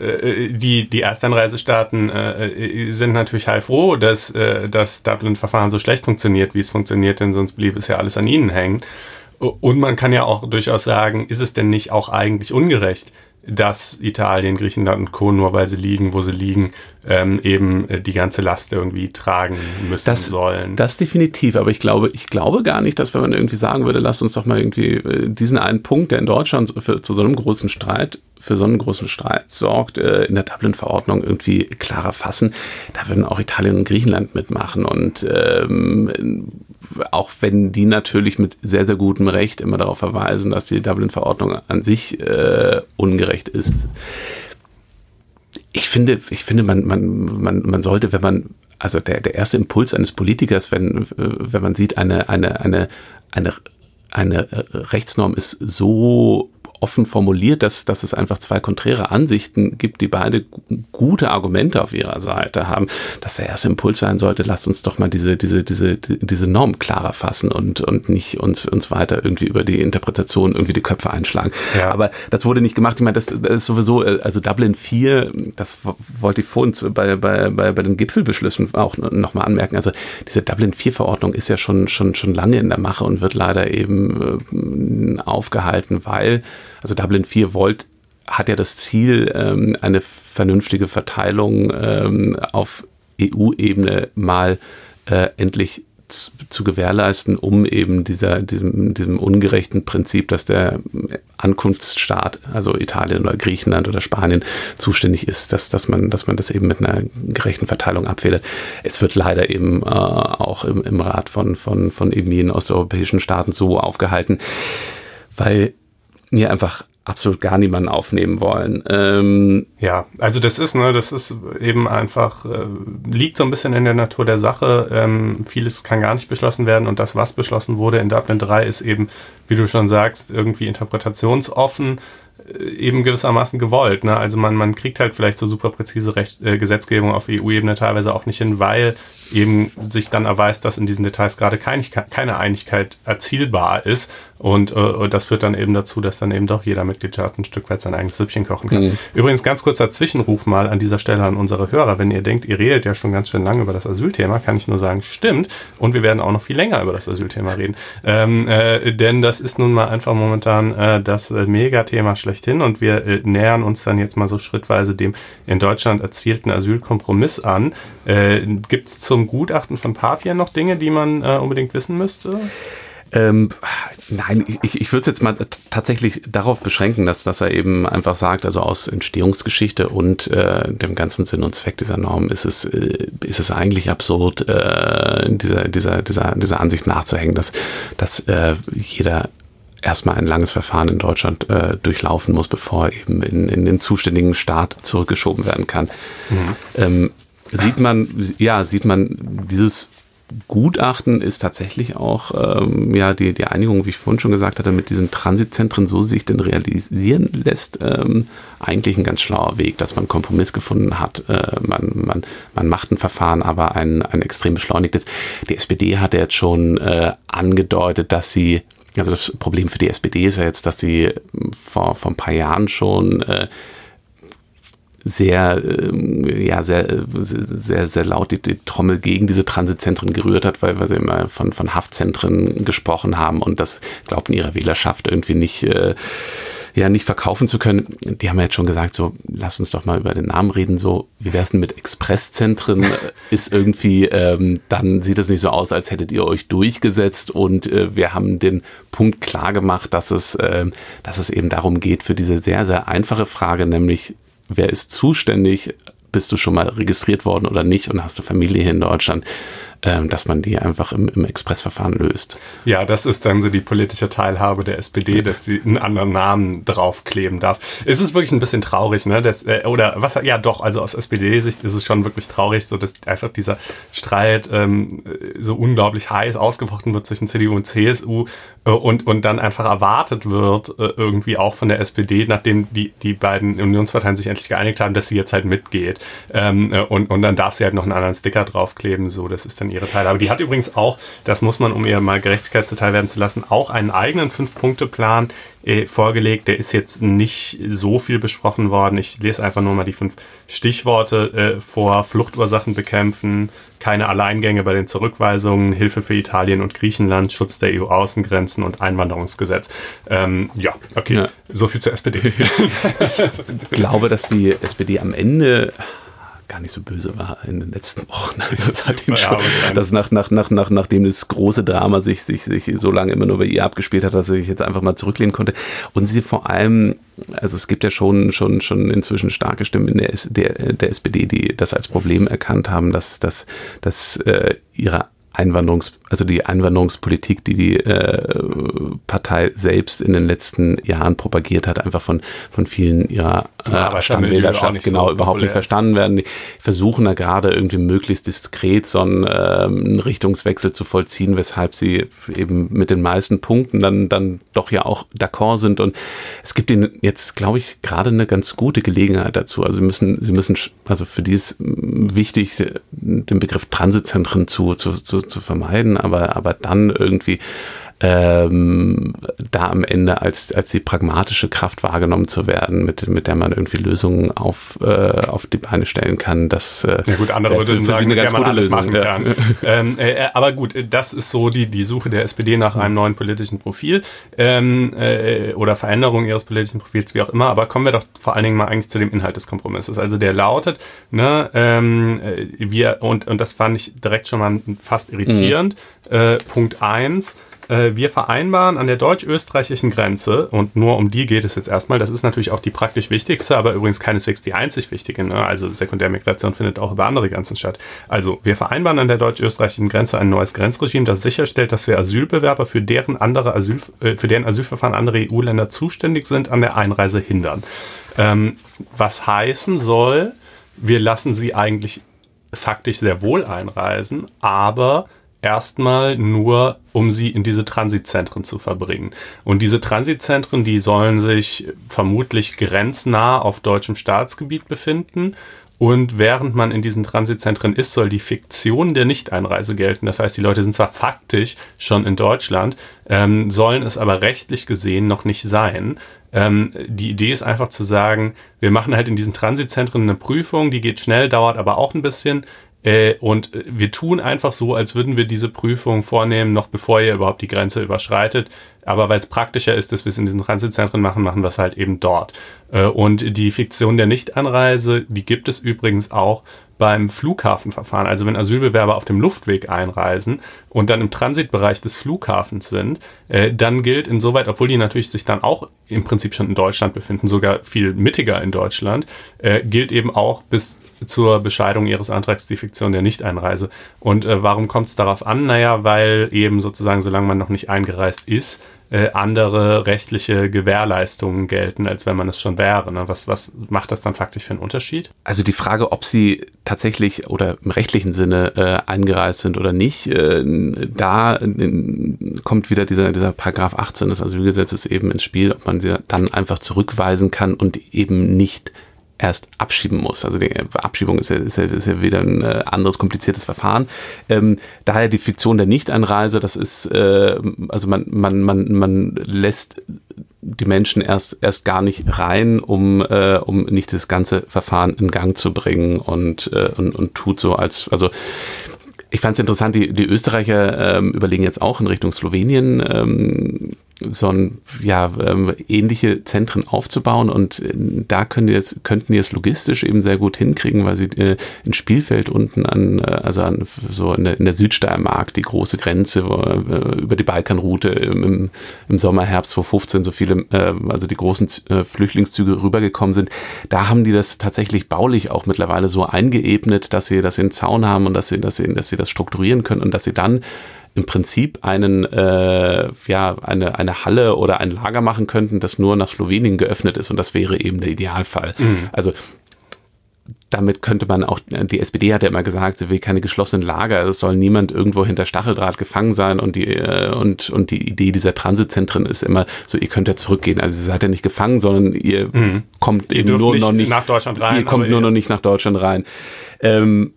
äh, die, die Erstanreisestaaten äh, sind natürlich heilfroh, dass äh, das Dublin-Verfahren so schlecht funktioniert, wie es funktioniert, denn sonst blieb es ja alles an ihnen hängen. Und man kann ja auch durchaus sagen, ist es denn nicht auch eigentlich ungerecht, dass Italien, Griechenland und Co. nur weil sie liegen, wo sie liegen, ähm, eben äh, die ganze Last irgendwie tragen müssen das, sollen. Das definitiv, aber ich glaube, ich glaube gar nicht, dass wenn man irgendwie sagen würde, lasst uns doch mal irgendwie äh, diesen einen Punkt, der in Deutschland für, zu so einem großen Streit, für so einen großen Streit sorgt, äh, in der Dublin-Verordnung irgendwie klarer fassen. Da würden auch Italien und Griechenland mitmachen und ähm, auch wenn die natürlich mit sehr, sehr gutem Recht immer darauf verweisen, dass die Dublin-Verordnung an sich äh, ungerecht ist. Ich finde, ich finde, man, man, man, man sollte, wenn man, also der, der erste Impuls eines Politikers, wenn, wenn man sieht, eine, eine, eine, eine, eine Rechtsnorm ist so offen formuliert, dass, dass es einfach zwei konträre Ansichten gibt, die beide gute Argumente auf ihrer Seite haben, dass der erste Impuls sein sollte, lasst uns doch mal diese, diese, diese, diese Norm klarer fassen und, und nicht uns, uns weiter irgendwie über die Interpretation irgendwie die Köpfe einschlagen. Ja. Aber das wurde nicht gemacht. Ich meine, das, das ist sowieso, äh, also Dublin 4, das wollte ich vorhin bei, bei, bei, bei den Gipfelbeschlüssen auch nochmal anmerken. Also diese Dublin 4 Verordnung ist ja schon, schon, schon lange in der Mache und wird leider eben äh, aufgehalten, weil, also Dublin 4 wollte hat ja das Ziel, ähm, eine vernünftige Verteilung ähm, auf EU-Ebene mal äh, endlich zu, zu, gewährleisten, um eben dieser, diesem, diesem ungerechten Prinzip, dass der Ankunftsstaat, also Italien oder Griechenland oder Spanien, zuständig ist, dass, dass, man, dass man das eben mit einer gerechten Verteilung abfedert. Es wird leider eben äh, auch im, im Rat von, von, von eben jenen osteuropäischen Staaten so aufgehalten, weil mir einfach absolut gar niemanden aufnehmen wollen. Ähm ja, also das ist, ne, das ist eben einfach, äh, liegt so ein bisschen in der Natur der Sache. Ähm, vieles kann gar nicht beschlossen werden und das, was beschlossen wurde in Dublin 3, ist eben, wie du schon sagst, irgendwie interpretationsoffen äh, eben gewissermaßen gewollt. Ne? Also man, man kriegt halt vielleicht so super präzise Recht, äh, Gesetzgebung auf EU-Ebene teilweise auch nicht hin, weil eben sich dann erweist, dass in diesen Details gerade kein, keine Einigkeit erzielbar ist. Und äh, das führt dann eben dazu, dass dann eben doch jeder Mitgliedstaat ein Stück weit sein eigenes Süppchen kochen kann. Mhm. Übrigens ganz kurzer Zwischenruf mal an dieser Stelle an unsere Hörer. Wenn ihr denkt, ihr redet ja schon ganz schön lange über das Asylthema, kann ich nur sagen, stimmt. Und wir werden auch noch viel länger über das Asylthema reden. Ähm, äh, denn das ist nun mal einfach momentan äh, das äh, Megathema schlechthin. Und wir äh, nähern uns dann jetzt mal so schrittweise dem in Deutschland erzielten Asylkompromiss an. Äh, Gibt es zum Gutachten von Papier noch Dinge, die man äh, unbedingt wissen müsste? Ähm, nein, ich, ich würde es jetzt mal tatsächlich darauf beschränken, dass, dass er eben einfach sagt, also aus Entstehungsgeschichte und äh, dem ganzen Sinn und Zweck dieser Norm ist es, äh, ist es eigentlich absurd, äh, dieser, dieser, dieser, dieser Ansicht nachzuhängen, dass, dass äh, jeder erstmal ein langes Verfahren in Deutschland äh, durchlaufen muss, bevor eben in, in den zuständigen Staat zurückgeschoben werden kann. Mhm. Ähm, sieht man, ja, sieht man dieses Gutachten ist tatsächlich auch ähm, ja die, die Einigung, wie ich vorhin schon gesagt hatte, mit diesen Transitzentren, so sich denn realisieren lässt, ähm, eigentlich ein ganz schlauer Weg, dass man einen Kompromiss gefunden hat. Äh, man, man, man macht ein Verfahren, aber ein, ein extrem beschleunigtes. Die SPD hat ja jetzt schon äh, angedeutet, dass sie also das Problem für die SPD ist ja jetzt, dass sie vor, vor ein paar Jahren schon äh, sehr, ähm, ja, sehr, sehr, sehr laut die, die, Trommel gegen diese Transitzentren gerührt hat, weil, sie immer von, von Haftzentren gesprochen haben und das glaubten ihrer Wählerschaft irgendwie nicht, äh, ja, nicht verkaufen zu können. Die haben ja jetzt schon gesagt, so, lass uns doch mal über den Namen reden, so, wie wär's denn mit Expresszentren? *laughs* Ist irgendwie, ähm, dann sieht es nicht so aus, als hättet ihr euch durchgesetzt und äh, wir haben den Punkt klar gemacht, dass es, äh, dass es eben darum geht, für diese sehr, sehr einfache Frage, nämlich wer ist zuständig, bist du schon mal registriert worden oder nicht? Und hast du Familie hier in Deutschland, dass man die einfach im, im Expressverfahren löst. Ja, das ist dann so die politische Teilhabe der SPD, dass sie einen anderen Namen draufkleben darf. Es ist wirklich ein bisschen traurig, ne? Das, äh, oder was, ja doch, also aus SPD-Sicht ist es schon wirklich traurig, so dass einfach dieser Streit ähm, so unglaublich heiß ausgefochten wird zwischen CDU und CSU äh, und, und dann einfach erwartet wird, äh, irgendwie auch von der SPD, nachdem die, die beiden Unionsparteien sich endlich geeinigt haben, dass sie jetzt halt mitgeht. Ähm, äh, und, und dann darf sie halt noch einen anderen Sticker draufkleben, so, das ist dann ihre Teilhabe. Die hat übrigens auch, das muss man, um ihr mal Gerechtigkeit zuteil werden zu lassen, auch einen eigenen Fünf-Punkte-Plan äh, vorgelegt. Der ist jetzt nicht so viel besprochen worden. Ich lese einfach nur mal die fünf Stichworte äh, vor. Fluchtursachen bekämpfen, keine Alleingänge bei den Zurückweisungen, Hilfe für Italien und Griechenland, Schutz der EU-Außengrenzen und Einwanderungsgesetz. Ähm, ja, okay. Ja. So viel zur SPD. *laughs* *laughs* ich glaube, dass die SPD am Ende gar nicht so böse war in den letzten Wochen. *laughs* Das hat ihn schon, dass nach, nach, nach, nach, nachdem das große Drama sich, sich, sich so lange immer nur bei ihr abgespielt hat, dass sie sich jetzt einfach mal zurücklehnen konnte. Und sie vor allem, also es gibt ja schon, schon, schon inzwischen starke Stimmen in der, der, der SPD, die das als Problem erkannt haben, dass, dass, dass äh, ihre Einwanderungs, also die Einwanderungspolitik, die die äh, Partei selbst in den letzten Jahren propagiert hat, einfach von, von vielen ihrer äh, Stammwählerschaft genau so überhaupt nicht verstanden werden. Die versuchen da gerade irgendwie möglichst diskret so einen, äh, einen Richtungswechsel zu vollziehen, weshalb sie eben mit den meisten Punkten dann, dann doch ja auch d'accord sind. Und es gibt ihnen jetzt, glaube ich, gerade eine ganz gute Gelegenheit dazu. Also sie müssen, sie müssen, also für die ist wichtig, den Begriff Transitzentren zu, zu, zu, zu vermeiden, aber, aber dann irgendwie ähm, da am Ende als, als die pragmatische Kraft wahrgenommen zu werden, mit, mit der man irgendwie Lösungen auf, äh, auf die Beine stellen kann. Das, äh, ja gut, andere würden sagen, mit der man alles Lösung, machen ja. kann. *laughs* ähm, äh, äh, aber gut, das ist so die, die Suche der SPD nach einem neuen politischen Profil ähm, äh, oder Veränderung ihres politischen Profils, wie auch immer. Aber kommen wir doch vor allen Dingen mal eigentlich zu dem Inhalt des Kompromisses. Also der lautet, ne, ähm, äh, wir, und, und das fand ich direkt schon mal fast irritierend, mhm. äh, Punkt eins äh, wir vereinbaren an der deutsch-österreichischen Grenze, und nur um die geht es jetzt erstmal, das ist natürlich auch die praktisch wichtigste, aber übrigens keineswegs die einzig wichtige, ne? also Sekundärmigration findet auch über andere Grenzen statt. Also wir vereinbaren an der deutsch-österreichischen Grenze ein neues Grenzregime, das sicherstellt, dass wir Asylbewerber für deren andere Asyl, äh, für deren Asylverfahren andere EU-Länder zuständig sind, an der Einreise hindern. Ähm, was heißen soll, wir lassen sie eigentlich faktisch sehr wohl einreisen, aber erstmal nur, um sie in diese Transitzentren zu verbringen. Und diese Transitzentren, die sollen sich vermutlich grenznah auf deutschem Staatsgebiet befinden. Und während man in diesen Transitzentren ist, soll die Fiktion der Nichteinreise gelten. Das heißt, die Leute sind zwar faktisch schon in Deutschland, ähm, sollen es aber rechtlich gesehen noch nicht sein. Ähm, die Idee ist einfach zu sagen, wir machen halt in diesen Transitzentren eine Prüfung, die geht schnell, dauert aber auch ein bisschen. Äh, und wir tun einfach so, als würden wir diese Prüfung vornehmen, noch bevor ihr überhaupt die Grenze überschreitet. Aber weil es praktischer ist, dass wir es in diesen Transitzentren machen, machen wir es halt eben dort. Äh, und die Fiktion der Nichtanreise, die gibt es übrigens auch beim Flughafenverfahren, also wenn Asylbewerber auf dem Luftweg einreisen und dann im Transitbereich des Flughafens sind, äh, dann gilt insoweit, obwohl die natürlich sich dann auch im Prinzip schon in Deutschland befinden, sogar viel mittiger in Deutschland, äh, gilt eben auch bis zur Bescheidung ihres Antrags die Fiktion der Nichteinreise. Und äh, warum kommt es darauf an? Naja, weil eben sozusagen, solange man noch nicht eingereist ist, äh, andere rechtliche Gewährleistungen gelten, als wenn man es schon wäre. Ne? Was, was macht das dann faktisch für einen Unterschied? Also die Frage, ob sie tatsächlich oder im rechtlichen Sinne äh, eingereist sind oder nicht, äh, da äh, kommt wieder dieser, dieser Paragraph 18 des Asylgesetzes eben ins Spiel, ob man sie dann einfach zurückweisen kann und eben nicht erst abschieben muss. Also die Abschiebung ist ja, ist ja, ist ja wieder ein äh, anderes kompliziertes Verfahren. Ähm, daher die Fiktion der Nichteinreise, das ist, äh, also man, man, man, man lässt die Menschen erst erst gar nicht rein, um äh, um nicht das ganze Verfahren in Gang zu bringen und äh, und, und tut so als also ich fand es interessant, die, die Österreicher ähm, überlegen jetzt auch in Richtung Slowenien ähm, so ein, ja, ähm, ähnliche Zentren aufzubauen und äh, da können die jetzt, könnten die es logistisch eben sehr gut hinkriegen, weil sie äh, in Spielfeld unten an, äh, also an, so in der, in der Südsteiermark, die große Grenze, wo, äh, über die Balkanroute im, im Sommer, Herbst 2015 so viele, äh, also die großen äh, Flüchtlingszüge rübergekommen sind, da haben die das tatsächlich baulich auch mittlerweile so eingeebnet, dass sie, dass sie einen Zaun haben und dass sie, dass sie, dass sie das strukturieren können und dass sie dann im Prinzip einen, äh, ja, eine, eine Halle oder ein Lager machen könnten, das nur nach Slowenien geöffnet ist und das wäre eben der Idealfall. Mhm. Also damit könnte man auch, die SPD hat ja immer gesagt, sie will keine geschlossenen Lager, es soll niemand irgendwo hinter Stacheldraht gefangen sein und die, äh, und, und die Idee dieser Transitzentren ist immer so, ihr könnt ja zurückgehen. Also ihr seid ja nicht gefangen, sondern ihr mhm. kommt ihr eben nur nicht noch nicht nach Deutschland rein. Ihr kommt nur noch nicht nach Deutschland rein. Ähm,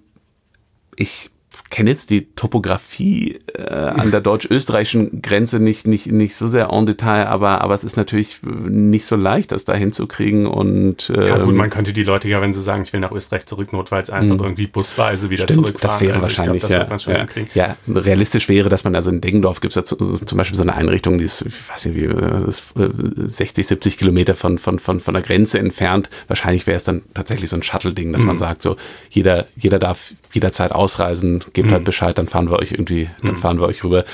ich kenne jetzt die Topografie äh, an der deutsch-österreichischen Grenze nicht, nicht, nicht so sehr en Detail, aber, aber es ist natürlich nicht so leicht, das da hinzukriegen. Und, ähm, ja gut, ähm, man könnte die Leute ja, wenn sie sagen, ich will nach Österreich zurück, notfalls einfach mh. irgendwie busweise wieder Stimmt, zurückfahren. Das wäre also wahrscheinlich, glaub, das ja, ja, ja, realistisch wäre, dass man also in Deggendorf gibt es zum Beispiel so eine Einrichtung, die ist, ich weiß nicht wie, ist 60, 70 Kilometer von, von, von, von der Grenze entfernt. Wahrscheinlich wäre es dann tatsächlich so ein Shuttle-Ding, dass mhm. man sagt, so jeder, jeder darf jederzeit ausreisen, gebt halt mhm. halt Bescheid, dann fahren wir euch irgendwie, dann mhm. fahren wir euch rüber.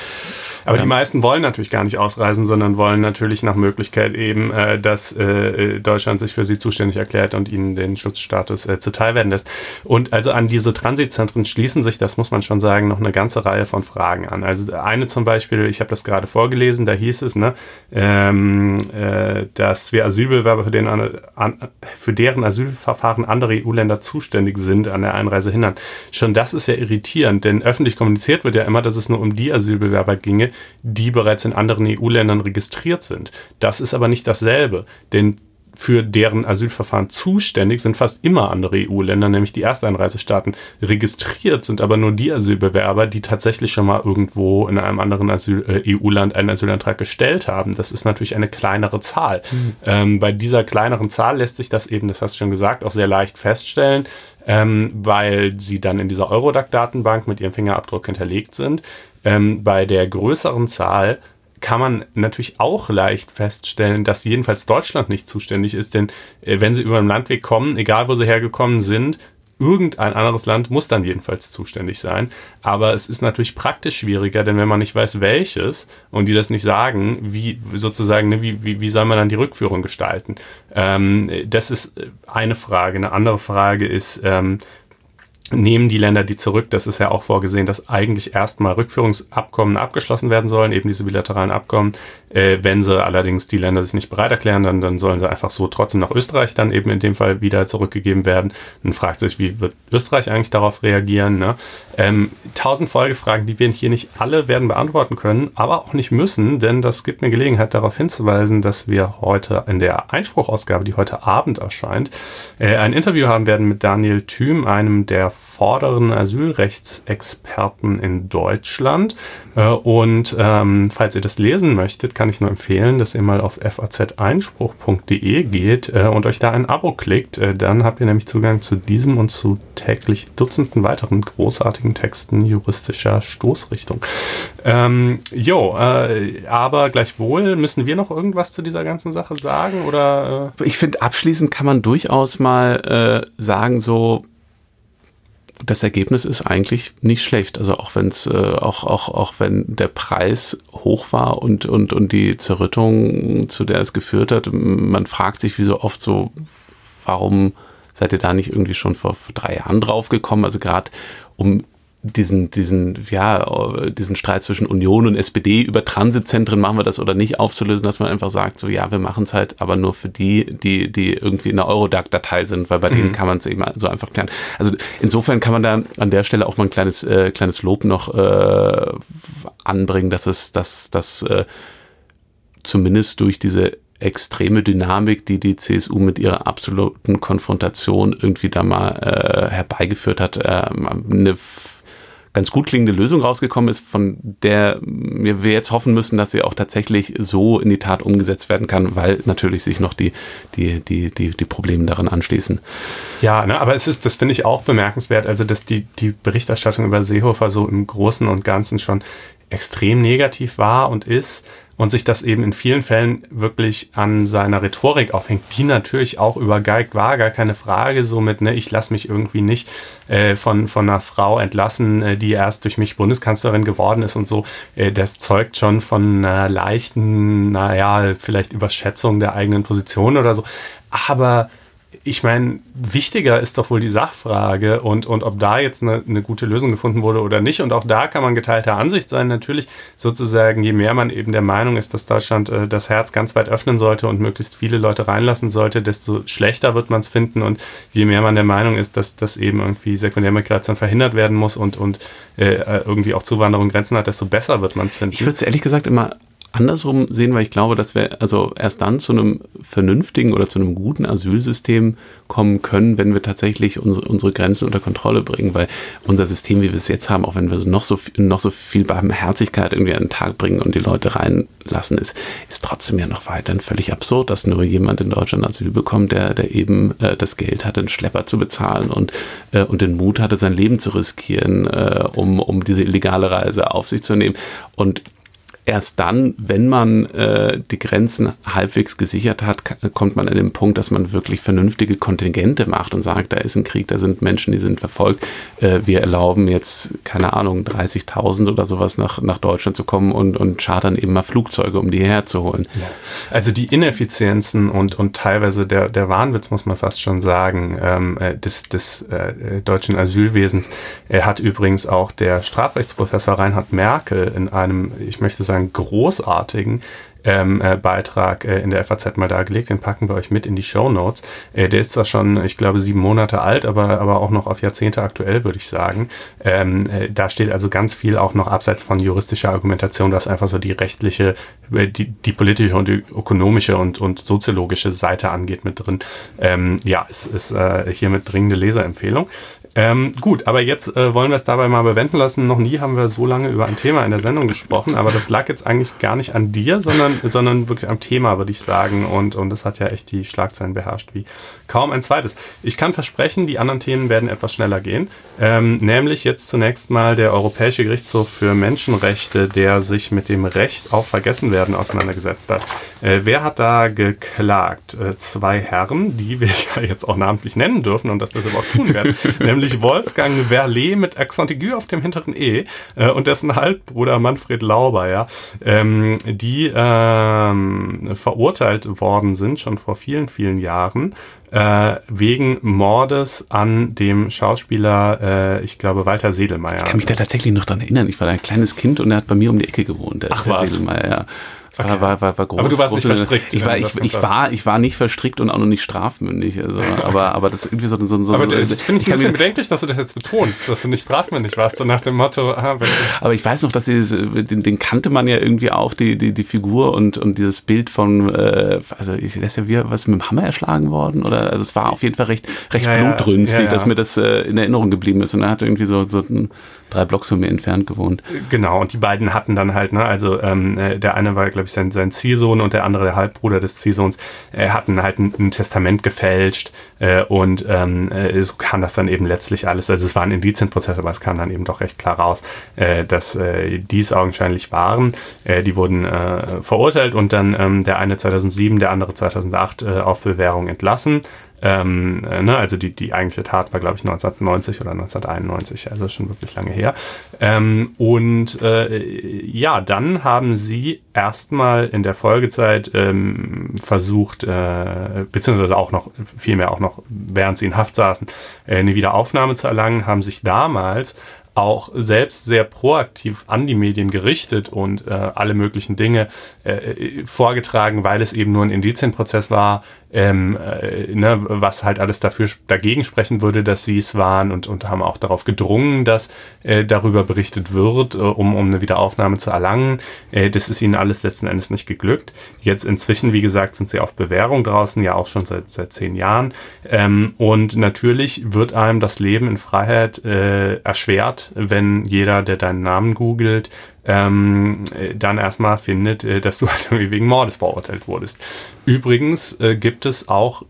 Aber ja. die meisten wollen natürlich gar nicht ausreisen, sondern wollen natürlich nach Möglichkeit eben, äh, dass äh, Deutschland sich für sie zuständig erklärt und ihnen den Schutzstatus äh, zuteil werden lässt. Und also an diese Transitzentren schließen sich, das muss man schon sagen, noch eine ganze Reihe von Fragen an. Also eine zum Beispiel, ich habe das gerade vorgelesen, da hieß es, ne, ähm, äh, dass wir Asylbewerber für, den, an, für deren Asylverfahren andere EU-Länder zuständig sind, an der Einreise hindern. Schon das ist ja irritierend, denn öffentlich kommuniziert wird ja immer, dass es nur um die Asylbewerber ginge, die bereits in anderen EU-Ländern registriert sind. Das ist aber nicht dasselbe, denn für deren Asylverfahren zuständig sind fast immer andere EU-Länder, nämlich die Ersteinreisestaaten. Registriert sind aber nur die Asylbewerber, die tatsächlich schon mal irgendwo in einem anderen äh, EU-Land einen Asylantrag gestellt haben. Das ist natürlich eine kleinere Zahl. Mhm. Ähm, bei dieser kleineren Zahl lässt sich das eben, das hast du schon gesagt, auch sehr leicht feststellen, ähm, weil sie dann in dieser Eurodac-Datenbank mit ihrem Fingerabdruck hinterlegt sind. Ähm, bei der größeren Zahl kann man natürlich auch leicht feststellen, dass jedenfalls Deutschland nicht zuständig ist, denn äh, wenn sie über den Landweg kommen, egal wo sie hergekommen sind, irgendein anderes Land muss dann jedenfalls zuständig sein. Aber es ist natürlich praktisch schwieriger, denn wenn man nicht weiß, welches und die das nicht sagen, wie sozusagen, ne, wie, wie, wie soll man dann die Rückführung gestalten? Ähm, das ist eine Frage. Eine andere Frage ist, ähm, nehmen die Länder die zurück. Das ist ja auch vorgesehen, dass eigentlich erstmal Rückführungsabkommen abgeschlossen werden sollen, eben diese bilateralen Abkommen. Äh, wenn sie allerdings die Länder sich nicht bereit erklären, dann, dann sollen sie einfach so trotzdem nach Österreich dann eben in dem Fall wieder zurückgegeben werden. Dann fragt sich, wie wird Österreich eigentlich darauf reagieren? Ne? Ähm, tausend Folgefragen, die wir hier nicht alle werden beantworten können, aber auch nicht müssen, denn das gibt mir Gelegenheit darauf hinzuweisen, dass wir heute in der Einspruchausgabe, die heute Abend erscheint, äh, ein Interview haben werden mit Daniel Thüm, einem der vorderen Asylrechtsexperten in Deutschland. Äh, und ähm, falls ihr das lesen möchtet, kann ich nur empfehlen, dass ihr mal auf faz-einspruch.de geht äh, und euch da ein Abo klickt. Äh, dann habt ihr nämlich Zugang zu diesem und zu täglich Dutzenden weiteren großartigen Texten juristischer Stoßrichtung. Ähm, jo, äh, aber gleichwohl müssen wir noch irgendwas zu dieser ganzen Sache sagen oder? Äh? Ich finde abschließend kann man durchaus mal äh, sagen so das Ergebnis ist eigentlich nicht schlecht. Also auch wenn es, äh, auch, auch, auch wenn der Preis hoch war und, und, und die Zerrüttung, zu der es geführt hat, man fragt sich wie so oft so, warum seid ihr da nicht irgendwie schon vor, vor drei Jahren drauf gekommen? Also gerade um diesen, diesen, ja, diesen Streit zwischen Union und SPD über Transitzentren machen wir das oder nicht aufzulösen, dass man einfach sagt, so ja, wir machen es halt, aber nur für die, die, die irgendwie in der Eurodac-Datei sind, weil bei mhm. denen kann man es eben so einfach klären. Also insofern kann man da an der Stelle auch mal ein kleines, äh, kleines Lob noch äh, anbringen, dass es, dass, dass äh, zumindest durch diese extreme Dynamik, die die CSU mit ihrer absoluten Konfrontation irgendwie da mal äh, herbeigeführt hat, äh, eine ganz gut klingende Lösung rausgekommen ist, von der wir jetzt hoffen müssen, dass sie auch tatsächlich so in die Tat umgesetzt werden kann, weil natürlich sich noch die, die, die, die, die Probleme daran anschließen. Ja, ne, aber es ist, das finde ich auch bemerkenswert, also dass die, die Berichterstattung über Seehofer so im Großen und Ganzen schon extrem negativ war und ist und sich das eben in vielen Fällen wirklich an seiner Rhetorik aufhängt, die natürlich auch übergeigt war, gar keine Frage, somit, ne, ich lasse mich irgendwie nicht äh, von, von einer Frau entlassen, äh, die erst durch mich Bundeskanzlerin geworden ist und so, äh, das zeugt schon von einer leichten, naja, vielleicht Überschätzung der eigenen Position oder so, aber ich meine, wichtiger ist doch wohl die Sachfrage und, und ob da jetzt eine, eine gute Lösung gefunden wurde oder nicht. Und auch da kann man geteilter Ansicht sein. Natürlich sozusagen, je mehr man eben der Meinung ist, dass Deutschland äh, das Herz ganz weit öffnen sollte und möglichst viele Leute reinlassen sollte, desto schlechter wird man es finden. Und je mehr man der Meinung ist, dass, dass eben irgendwie Sekundärmigration verhindert werden muss und, und äh, irgendwie auch Zuwanderung Grenzen hat, desto besser wird man es finden. Ich würde es ehrlich gesagt immer andersrum sehen, weil ich glaube, dass wir also erst dann zu einem vernünftigen oder zu einem guten Asylsystem kommen können, wenn wir tatsächlich unsere, unsere Grenzen unter Kontrolle bringen, weil unser System, wie wir es jetzt haben, auch wenn wir noch so, noch so viel Barmherzigkeit irgendwie an den Tag bringen und die Leute reinlassen, ist, ist trotzdem ja noch weiterhin völlig absurd, dass nur jemand in Deutschland Asyl bekommt, der, der eben äh, das Geld hatte, einen Schlepper zu bezahlen und, äh, und den Mut hatte, sein Leben zu riskieren, äh, um, um diese illegale Reise auf sich zu nehmen. Und erst dann, wenn man äh, die Grenzen halbwegs gesichert hat, kommt man an den Punkt, dass man wirklich vernünftige Kontingente macht und sagt, da ist ein Krieg, da sind Menschen, die sind verfolgt. Äh, wir erlauben jetzt, keine Ahnung, 30.000 oder sowas nach, nach Deutschland zu kommen und, und chartern eben mal Flugzeuge, um die herzuholen. Ja. Also die Ineffizienzen und, und teilweise der, der Wahnwitz, muss man fast schon sagen, ähm, äh, des, des äh, deutschen Asylwesens. Er hat übrigens auch der Strafrechtsprofessor Reinhard Merkel in einem, ich möchte sagen, großartigen ähm, äh, Beitrag äh, in der FAZ mal dargelegt. Den packen wir euch mit in die Show Notes. Äh, der ist zwar schon, ich glaube, sieben Monate alt, aber, aber auch noch auf Jahrzehnte aktuell, würde ich sagen. Ähm, äh, da steht also ganz viel auch noch abseits von juristischer Argumentation, was einfach so die rechtliche, äh, die, die politische und die ökonomische und, und soziologische Seite angeht mit drin. Ähm, ja, es ist äh, hiermit dringende Leserempfehlung. Ähm, gut, aber jetzt äh, wollen wir es dabei mal bewenden lassen. Noch nie haben wir so lange über ein Thema in der Sendung gesprochen, aber das lag jetzt eigentlich gar nicht an dir, sondern, sondern wirklich am Thema, würde ich sagen. Und, und das hat ja echt die Schlagzeilen beherrscht wie kaum ein zweites. Ich kann versprechen, die anderen Themen werden etwas schneller gehen. Ähm, nämlich jetzt zunächst mal der Europäische Gerichtshof für Menschenrechte, der sich mit dem Recht auf Vergessenwerden auseinandergesetzt hat. Äh, wer hat da geklagt? Äh, zwei Herren, die wir *laughs* ja jetzt auch namentlich nennen dürfen und dass das aber auch tun werden, *laughs* nämlich nämlich Wolfgang Verlet mit Accent aigu auf dem hinteren E äh, und dessen Halbbruder Manfred Lauber, ja, ähm, die ähm, verurteilt worden sind, schon vor vielen, vielen Jahren, äh, wegen Mordes an dem Schauspieler, äh, ich glaube, Walter Sedelmeier. Ich kann mich da tatsächlich noch dran erinnern. Ich war ein kleines Kind und er hat bei mir um die Ecke gewohnt, der, Ach, der Sedelmeier, ja. Okay. War, war, war, war groß, aber du warst groß, nicht verstrickt. Ich war, ich, ich, war, ich war nicht verstrickt und auch noch nicht strafmündig. Also, *laughs* okay. aber, aber das irgendwie so, so, so Aber das finde ich, ein bisschen bedenklich, dass du das jetzt betonst, dass du nicht strafmündig warst, so nach dem Motto, ah, Aber ich weiß noch, dass dieses, den, den kannte man ja irgendwie auch, die, die, die Figur und, und dieses Bild von, äh, also ich ist ja wie was mit dem Hammer erschlagen worden oder, also es war auf jeden Fall recht, recht ja, blutrünstig, ja, ja, dass mir das äh, in Erinnerung geblieben ist und er hat irgendwie so, so ein drei Blocks von mir entfernt gewohnt. Genau, und die beiden hatten dann halt, ne, also ähm, äh, der eine war, glaube ich, sein, sein Ziehsohn und der andere der Halbbruder des Ziehsohns, äh, hatten halt ein, ein Testament gefälscht äh, und ähm, äh, so kam das dann eben letztlich alles, also es war ein Indizienprozess, aber es kam dann eben doch recht klar raus, äh, dass äh, dies augenscheinlich waren. Äh, die wurden äh, verurteilt und dann ähm, der eine 2007, der andere 2008 äh, auf Bewährung entlassen. Ähm, äh, ne, also die, die eigentliche Tat war, glaube ich, 1990 oder 1991, also schon wirklich lange her. Ähm, und äh, ja, dann haben sie erstmal in der Folgezeit ähm, versucht, äh, beziehungsweise auch noch, vielmehr auch noch, während sie in Haft saßen, äh, eine Wiederaufnahme zu erlangen, haben sich damals auch selbst sehr proaktiv an die Medien gerichtet und äh, alle möglichen Dinge äh, vorgetragen, weil es eben nur ein Indizienprozess war, ähm, äh, ne, was halt alles dafür dagegen sprechen würde, dass sie es waren und, und haben auch darauf gedrungen, dass äh, darüber berichtet wird, äh, um, um eine Wiederaufnahme zu erlangen. Äh, das ist ihnen alles letzten Endes nicht geglückt. Jetzt inzwischen, wie gesagt, sind sie auf Bewährung draußen, ja auch schon seit, seit zehn Jahren. Ähm, und natürlich wird einem das Leben in Freiheit äh, erschwert, wenn jeder, der deinen Namen googelt, ähm, dann erstmal findet, äh, dass du *laughs* halt irgendwie wegen Mordes verurteilt wurdest. Übrigens äh, gibt es auch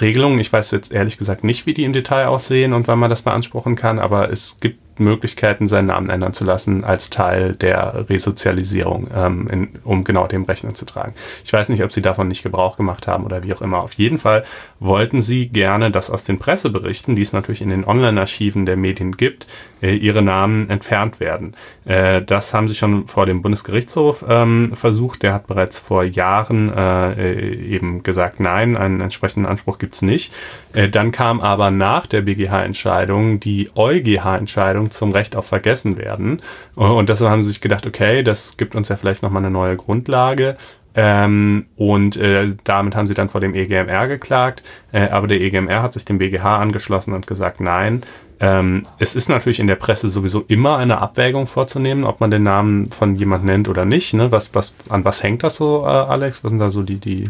Regelungen, ich weiß jetzt ehrlich gesagt nicht, wie die im Detail aussehen und wann man das beanspruchen kann, aber es gibt Möglichkeiten, seinen Namen ändern zu lassen als Teil der Resozialisierung, ähm, in, um genau dem Rechnung zu tragen. Ich weiß nicht, ob sie davon nicht Gebrauch gemacht haben oder wie auch immer. Auf jeden Fall wollten sie gerne, dass aus den Presseberichten, die es natürlich in den Online-Archiven der Medien gibt, äh, ihre Namen entfernt werden. Äh, das haben sie schon vor dem Bundesgerichtshof ähm, versucht. Der hat bereits vor Jahren äh, eben gesagt, nein, einen entsprechenden Anspruch gibt's nicht. Äh, dann kam aber nach der BGH-Entscheidung die EuGH-Entscheidung zum Recht auf Vergessenwerden. Und deshalb haben sie sich gedacht, okay, das gibt uns ja vielleicht nochmal eine neue Grundlage. Ähm, und äh, damit haben sie dann vor dem EGMR geklagt. Äh, aber der EGMR hat sich dem BGH angeschlossen und gesagt, nein. Ähm, es ist natürlich in der Presse sowieso immer eine Abwägung vorzunehmen, ob man den Namen von jemand nennt oder nicht. Ne? Was, was, an was hängt das so, äh, Alex? Was sind da so die, die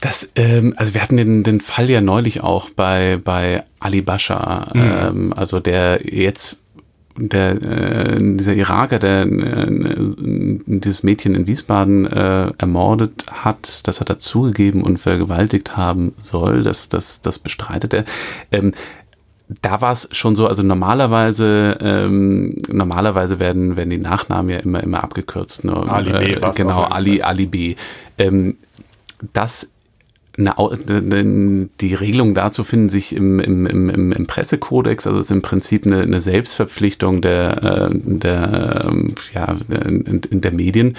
das, ähm, also wir hatten den, den Fall ja neulich auch bei, bei Ali Bascha, mhm. ähm, also der jetzt der äh, dieser Iraker, der äh, dieses Mädchen in Wiesbaden äh, ermordet hat, das hat er zugegeben und vergewaltigt haben soll, das, das, das bestreitet er. Ähm, da war es schon so, also normalerweise, ähm, normalerweise werden, werden die Nachnamen ja immer, immer abgekürzt. Ne? Ali B. Äh, genau, Ali, Ali B. Ähm, das eine, die Regelungen dazu finden sich im, im, im, im Pressekodex, also es ist im Prinzip eine, eine Selbstverpflichtung der, äh, der, ja, in, in der Medien,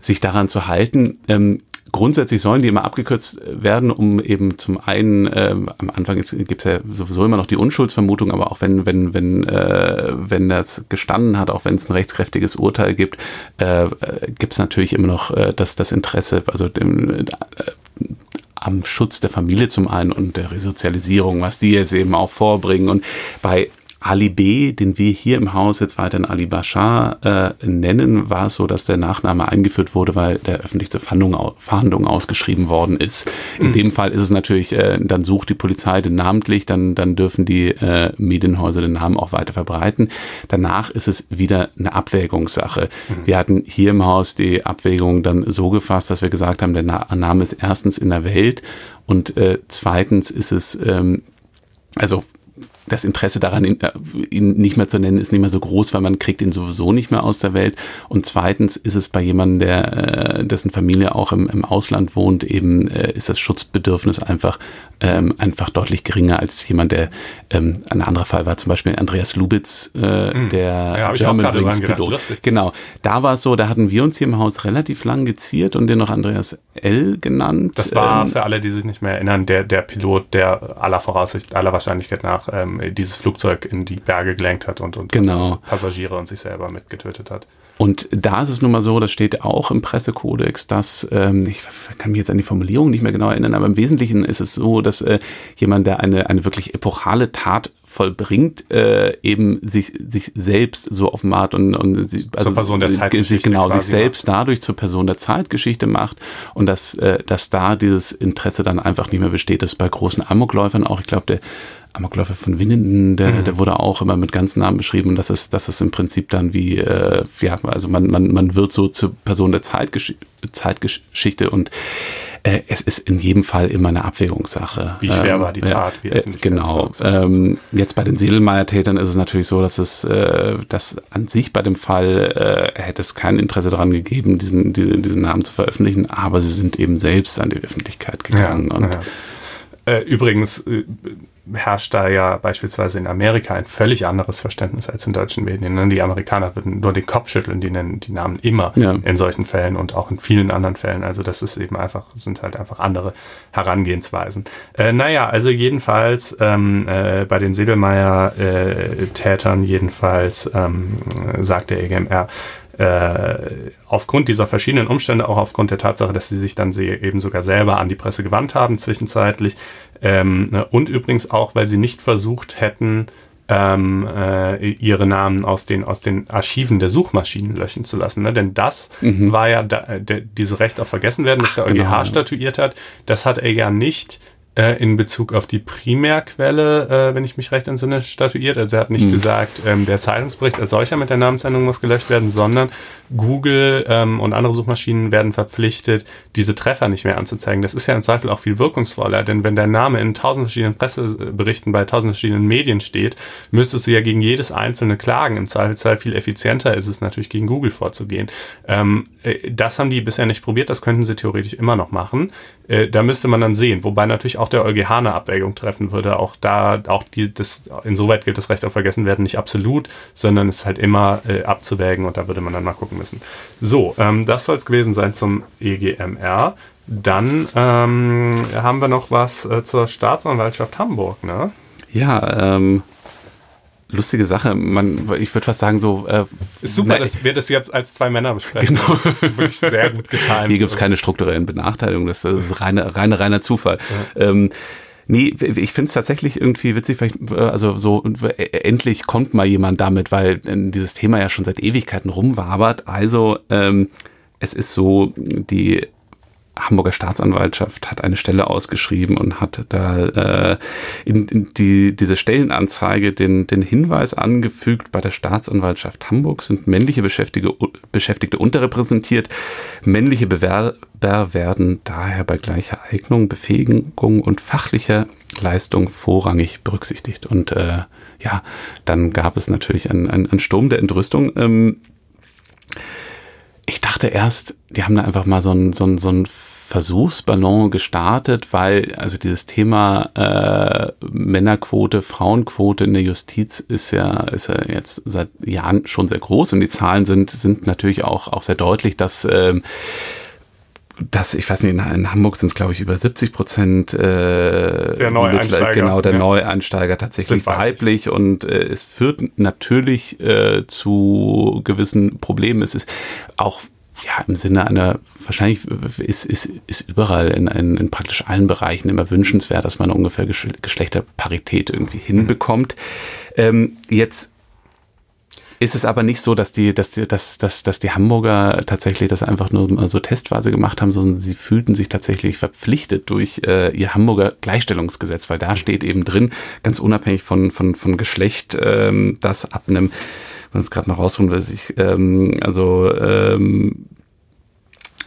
sich daran zu halten. Ähm, grundsätzlich sollen die immer abgekürzt werden, um eben zum einen, äh, am Anfang gibt es ja sowieso immer noch die Unschuldsvermutung, aber auch wenn, wenn, wenn, äh, wenn das gestanden hat, auch wenn es ein rechtskräftiges Urteil gibt, äh, gibt es natürlich immer noch äh, das, das Interesse, also dem, äh, am Schutz der Familie zum einen und der Resozialisierung, was die jetzt eben auch vorbringen. Und bei Ali B., den wir hier im Haus jetzt weiterhin Ali Bashar äh, nennen, war es so, dass der Nachname eingeführt wurde, weil der öffentlich zur Fahndung, Fahndung ausgeschrieben worden ist. In mhm. dem Fall ist es natürlich, äh, dann sucht die Polizei den namentlich, dann, dann dürfen die äh, Medienhäuser den Namen auch weiter verbreiten. Danach ist es wieder eine Abwägungssache. Mhm. Wir hatten hier im Haus die Abwägung dann so gefasst, dass wir gesagt haben, der Na Name ist erstens in der Welt und äh, zweitens ist es ähm, also das Interesse daran, ihn, äh, ihn nicht mehr zu nennen, ist nicht mehr so groß, weil man kriegt ihn sowieso nicht mehr aus der Welt. Und zweitens ist es bei jemandem, der, äh, dessen Familie auch im, im Ausland wohnt, eben äh, ist das Schutzbedürfnis einfach ähm, einfach deutlich geringer als jemand, der ähm, ein anderer Fall war zum Beispiel Andreas Lubitz, äh, hm. der ja, German Wings Pilot. Genau, da war es so, da hatten wir uns hier im Haus relativ lang geziert und den noch Andreas L genannt. Das war ähm, für alle, die sich nicht mehr erinnern, der der Pilot, der aller Voraussicht, aller Wahrscheinlichkeit nach ähm, dieses Flugzeug in die Berge gelenkt hat und, und genau. Passagiere und sich selber mitgetötet hat. Und da ist es nun mal so, das steht auch im Pressekodex, dass, ähm, ich kann mich jetzt an die Formulierung nicht mehr genau erinnern, aber im Wesentlichen ist es so, dass äh, jemand, der eine, eine wirklich epochale Tat vollbringt, äh, eben sich, sich selbst so offenbart und, und also zur Person der Zeitgeschichte genau, sich selbst macht. dadurch zur Person der Zeitgeschichte macht und dass, äh, dass da dieses Interesse dann einfach nicht mehr besteht. Das ist bei großen Amokläufern auch, ich glaube, der Amokläufer von Winnenden, der, mhm. der wurde auch immer mit ganzen Namen beschrieben und das ist, das ist im Prinzip dann wie, äh, ja, also man, man, man wird so zur Person der Zeitgesch Zeitgeschichte und äh, es ist in jedem Fall immer eine Abwägungssache. Wie schwer ähm, war die Tat? Wie äh, genau. Ähm, jetzt bei den Sedelmeier-Tätern ist es natürlich so, dass es, äh, dass an sich bei dem Fall äh, hätte es kein Interesse daran gegeben, diesen, diesen, diesen Namen zu veröffentlichen, aber sie sind eben selbst an die Öffentlichkeit gegangen. Ja, und ja. Äh, übrigens äh, herrscht da ja beispielsweise in Amerika ein völlig anderes Verständnis als in deutschen Medien. Ne? Die Amerikaner würden nur den Kopf schütteln, die nennen die Namen immer ja. in solchen Fällen und auch in vielen anderen Fällen. Also das ist eben einfach, sind halt einfach andere Herangehensweisen. Äh, naja, also jedenfalls ähm, äh, bei den Sedelmeier-Tätern äh, jedenfalls ähm, sagt der EGMR, äh, aufgrund dieser verschiedenen Umstände, auch aufgrund der Tatsache, dass sie sich dann sie eben sogar selber an die Presse gewandt haben zwischenzeitlich ähm, ne, und übrigens auch, weil sie nicht versucht hätten, ähm, äh, ihre Namen aus den, aus den Archiven der Suchmaschinen löschen zu lassen. Ne? Denn das mhm. war ja da, de, diese Recht auf Vergessenwerden, das Ach, der EuGH genau. statuiert hat. Das hat er ja nicht äh, in Bezug auf die Primärquelle, äh, wenn ich mich recht entsinne, statuiert. Also er hat nicht hm. gesagt, ähm, der Zeitungsbericht als solcher mit der Namensendung muss gelöscht werden, sondern Google ähm, und andere Suchmaschinen werden verpflichtet, diese Treffer nicht mehr anzuzeigen. Das ist ja im Zweifel auch viel wirkungsvoller, denn wenn der Name in tausend verschiedenen Presseberichten bei tausend verschiedenen Medien steht, müsstest du ja gegen jedes einzelne klagen. Im Zweifelsfall viel effizienter ist es natürlich, gegen Google vorzugehen. Ähm, äh, das haben die bisher nicht probiert, das könnten sie theoretisch immer noch machen. Äh, da müsste man dann sehen, wobei natürlich auch auch der EuGH eine Abwägung treffen würde. Auch da, auch die, das, insoweit gilt das Recht auf Vergessenwerden nicht absolut, sondern ist halt immer äh, abzuwägen und da würde man dann mal gucken müssen. So, ähm, das soll es gewesen sein zum EGMR. Dann ähm, haben wir noch was äh, zur Staatsanwaltschaft Hamburg, ne? Ja, ähm, lustige Sache. Man, ich würde fast sagen, so. Äh, ist super, dass wir das jetzt als zwei Männer besprechen. Genau. wirklich sehr gut getan. Hier gibt es keine strukturellen Benachteiligungen. Das, das ist reine, reine, reiner Zufall. Ja. Ähm, Nee, ich finde es tatsächlich irgendwie witzig, vielleicht, äh, also so endlich kommt mal jemand damit, weil äh, dieses Thema ja schon seit Ewigkeiten rumwabert. Also ähm, es ist so, die Hamburger Staatsanwaltschaft hat eine Stelle ausgeschrieben und hat da äh, in, in die, diese Stellenanzeige den, den Hinweis angefügt, bei der Staatsanwaltschaft Hamburg sind männliche Beschäftigte, Beschäftigte unterrepräsentiert. Männliche Bewerber werden daher bei gleicher Eignung, Befähigung und fachlicher Leistung vorrangig berücksichtigt. Und äh, ja, dann gab es natürlich einen, einen, einen Sturm der Entrüstung. Ähm, ich dachte erst, die haben da einfach mal so ein, so ein, so ein Versuchsballon gestartet, weil also dieses Thema äh, Männerquote, Frauenquote in der Justiz ist ja, ist ja jetzt seit Jahren schon sehr groß und die Zahlen sind, sind natürlich auch, auch sehr deutlich, dass ähm, das, ich weiß nicht, in, Hamburg sind es, glaube ich, über 70 Prozent äh, der Neueinsteiger. Genau, der ja. Neueinsteiger tatsächlich weiblich. und äh, es führt natürlich äh, zu gewissen Problemen. Es ist auch ja, im Sinne einer, wahrscheinlich ist, ist, ist überall in, in, in praktisch allen Bereichen immer wünschenswert, dass man ungefähr Geschlechterparität irgendwie hinbekommt. Ähm, jetzt ist es aber nicht so, dass die, dass die, dass, dass, dass die Hamburger tatsächlich das einfach nur so testweise gemacht haben, sondern sie fühlten sich tatsächlich verpflichtet durch äh, ihr Hamburger Gleichstellungsgesetz, weil da steht eben drin, ganz unabhängig von, von, von Geschlecht, ähm, dass ab einem man es gerade noch rausholen, dass ich, ähm, also ähm,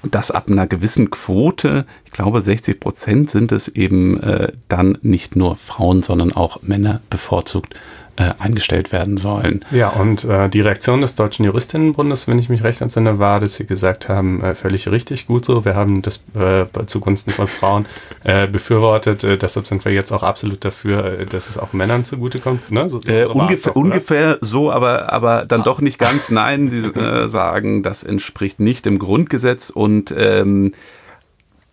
dass ab einer gewissen Quote, ich glaube 60 Prozent sind es eben äh, dann nicht nur Frauen, sondern auch Männer bevorzugt äh, eingestellt werden sollen. Ja, und äh, die Reaktion des Deutschen Juristinnenbundes, wenn ich mich recht entsinne, war, dass sie gesagt haben, äh, völlig richtig gut so, wir haben das äh, zugunsten von Frauen äh, befürwortet, äh, deshalb sind wir jetzt auch absolut dafür, dass es auch Männern zugutekommt. Ne? So, so ungefähr, doch, ungefähr so, aber, aber dann ah. doch nicht ganz. Nein, die sagen, das entspricht nicht dem Grundgesetz und ähm,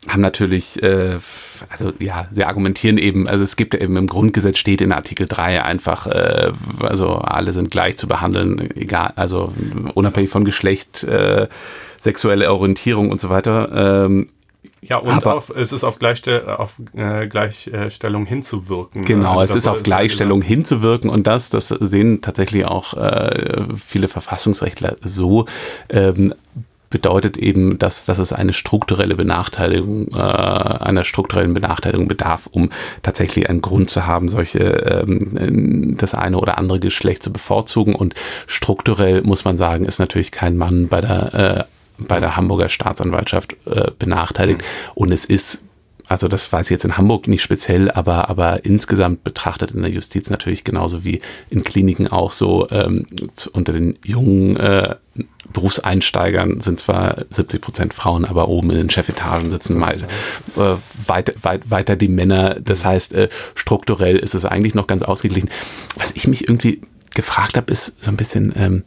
haben natürlich, äh, also ja, sie argumentieren eben, also es gibt eben im Grundgesetz steht in Artikel 3 einfach, äh, also alle sind gleich zu behandeln, egal, also unabhängig von Geschlecht, äh, sexuelle Orientierung und so weiter. Ähm, ja, und aber, auf, es ist auf, Gleichstell auf äh, Gleichstellung hinzuwirken. Genau, also es ist auf Gleichstellung gesagt. hinzuwirken und das, das sehen tatsächlich auch äh, viele Verfassungsrechtler so. Ähm, bedeutet eben, dass, dass es eine strukturelle Benachteiligung, äh, einer strukturellen Benachteiligung bedarf, um tatsächlich einen Grund zu haben, solche ähm, das eine oder andere Geschlecht zu bevorzugen. Und strukturell muss man sagen, ist natürlich kein Mann bei der äh, bei der Hamburger Staatsanwaltschaft äh, benachteiligt. Und es ist also das weiß ich jetzt in Hamburg nicht speziell, aber, aber insgesamt betrachtet in der Justiz natürlich genauso wie in Kliniken auch so ähm, zu, unter den jungen äh, Berufseinsteigern sind zwar 70 Prozent Frauen, aber oben in den Chefetagen sitzen mal, äh, weit, weit, weiter die Männer. Das heißt, äh, strukturell ist es eigentlich noch ganz ausgeglichen. Was ich mich irgendwie gefragt habe, ist so ein bisschen, ähm,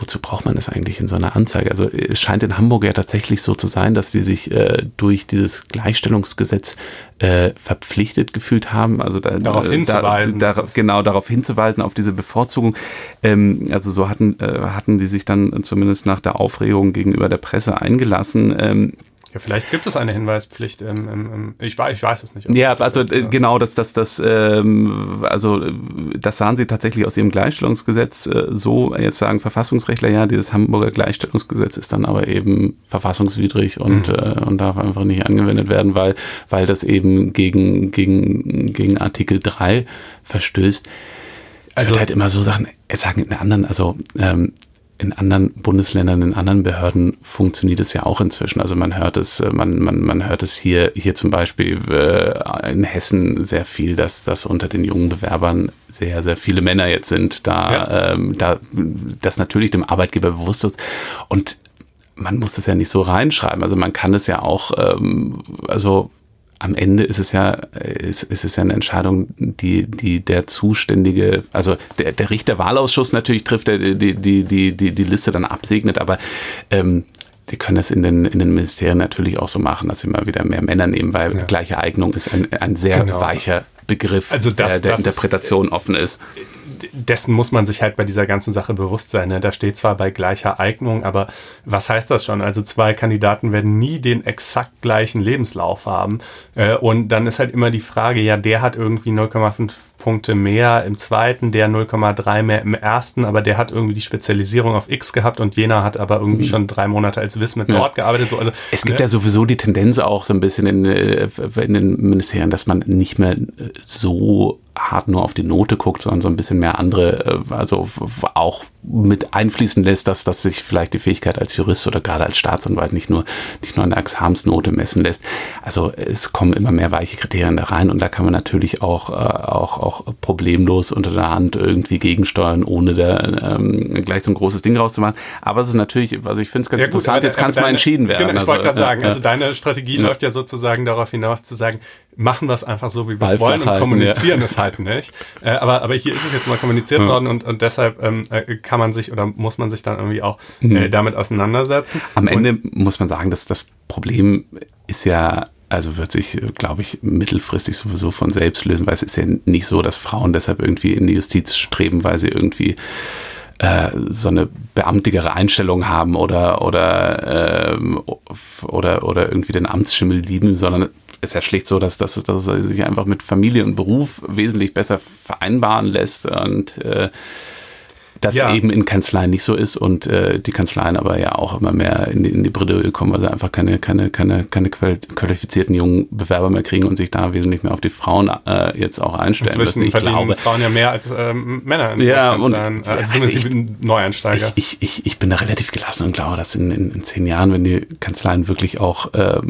wozu braucht man das eigentlich in so einer Anzeige? Also es scheint in Hamburg ja tatsächlich so zu sein, dass die sich äh, durch dieses Gleichstellungsgesetz äh, verpflichtet gefühlt haben. Also da, darauf da, hinzuweisen. Da, genau, darauf hinzuweisen, auf diese Bevorzugung. Ähm, also so hatten, äh, hatten die sich dann zumindest nach der Aufregung gegenüber der Presse eingelassen. Ähm, ja, vielleicht gibt es eine Hinweispflicht. Im, im, ich, weiß, ich weiß es nicht. Ja, also das, äh, genau, das, das, das, ähm, also das sahen sie tatsächlich aus ihrem Gleichstellungsgesetz äh, so. Jetzt sagen Verfassungsrechtler, ja, dieses Hamburger Gleichstellungsgesetz ist dann aber eben verfassungswidrig und, mhm. äh, und darf einfach nicht angewendet werden, weil, weil das eben gegen, gegen, gegen Artikel 3 verstößt. Also halt immer so Sachen, sagen in anderen, also ähm, in anderen Bundesländern, in anderen Behörden funktioniert es ja auch inzwischen. Also man hört es, äh, man, man, man hört es hier, hier zum Beispiel äh, in Hessen sehr viel, dass, dass unter den jungen Bewerbern sehr, sehr viele Männer jetzt sind, da, ja. ähm, da das natürlich dem Arbeitgeber bewusst ist. Und man muss das ja nicht so reinschreiben. Also man kann es ja auch, ähm, also am Ende ist es ja, ist, ist es ja eine Entscheidung, die, die der zuständige, also der, der Richterwahlausschuss natürlich trifft, der die, die, die, die, die Liste dann absegnet, aber ähm, die können das in den, in den Ministerien natürlich auch so machen, dass sie mal wieder mehr Männer nehmen, weil ja. gleiche Eignung ist ein, ein sehr genau. weicher Begriff, also das, der der Interpretation ist, offen ist dessen muss man sich halt bei dieser ganzen Sache bewusst sein. Ne? Da steht zwar bei gleicher Eignung, aber was heißt das schon? Also zwei Kandidaten werden nie den exakt gleichen Lebenslauf haben. Äh, und dann ist halt immer die Frage, ja, der hat irgendwie 0,5 Punkte mehr im zweiten, der 0,3 mehr im ersten, aber der hat irgendwie die Spezialisierung auf X gehabt und jener hat aber irgendwie mhm. schon drei Monate als Wiss mit ja. dort gearbeitet. So, also, es gibt ne? ja sowieso die Tendenz auch so ein bisschen in, äh, in den Ministerien, dass man nicht mehr so hart nur auf die Note guckt, sondern so ein bisschen mehr andere, äh, also auch mit einfließen lässt, dass, dass sich vielleicht die Fähigkeit als Jurist oder gerade als Staatsanwalt nicht nur, nicht nur an der Examensnote messen lässt. Also es kommen immer mehr weiche Kriterien da rein und da kann man natürlich auch, äh, auch, auch problemlos unter der Hand irgendwie gegensteuern, ohne da ähm, gleich so ein großes Ding rauszumachen. Aber es ist natürlich, also ich finde es ganz ja, gut, interessant, jetzt kann es mal entschieden werden. Genau, ich also, wollte gerade sagen, also deine Strategie ja. läuft ja sozusagen darauf hinaus zu sagen, machen es einfach so, wie wir es wollen und kommunizieren ja. es halt nicht. Äh, aber, aber hier ist es jetzt mal kommuniziert worden und, und deshalb ähm, äh, kann man sich oder muss man sich dann irgendwie auch mhm. äh, damit auseinandersetzen. Am und Ende muss man sagen, dass das Problem ist ja also wird sich, glaube ich, mittelfristig sowieso von selbst lösen, weil es ist ja nicht so, dass Frauen deshalb irgendwie in die Justiz streben, weil sie irgendwie äh, so eine beamtigere Einstellung haben oder oder ähm, oder oder irgendwie den Amtsschimmel lieben, sondern ist ja schlicht so, dass, dass, dass er sich einfach mit Familie und Beruf wesentlich besser vereinbaren lässt und äh, das ja. eben in Kanzleien nicht so ist und äh, die Kanzleien aber ja auch immer mehr in die, in die Bredouille kommen, weil sie einfach keine, keine, keine, keine qualifizierten jungen Bewerber mehr kriegen und sich da wesentlich mehr auf die Frauen äh, jetzt auch einstellen Inzwischen müssen. Ich verdienen glaube, Frauen ja mehr als ähm, Männer in ja, und, äh, also zumindest ich, die Neueinsteiger. Ich, ich, ich bin da relativ gelassen und glaube, dass in, in, in zehn Jahren, wenn die Kanzleien wirklich auch äh,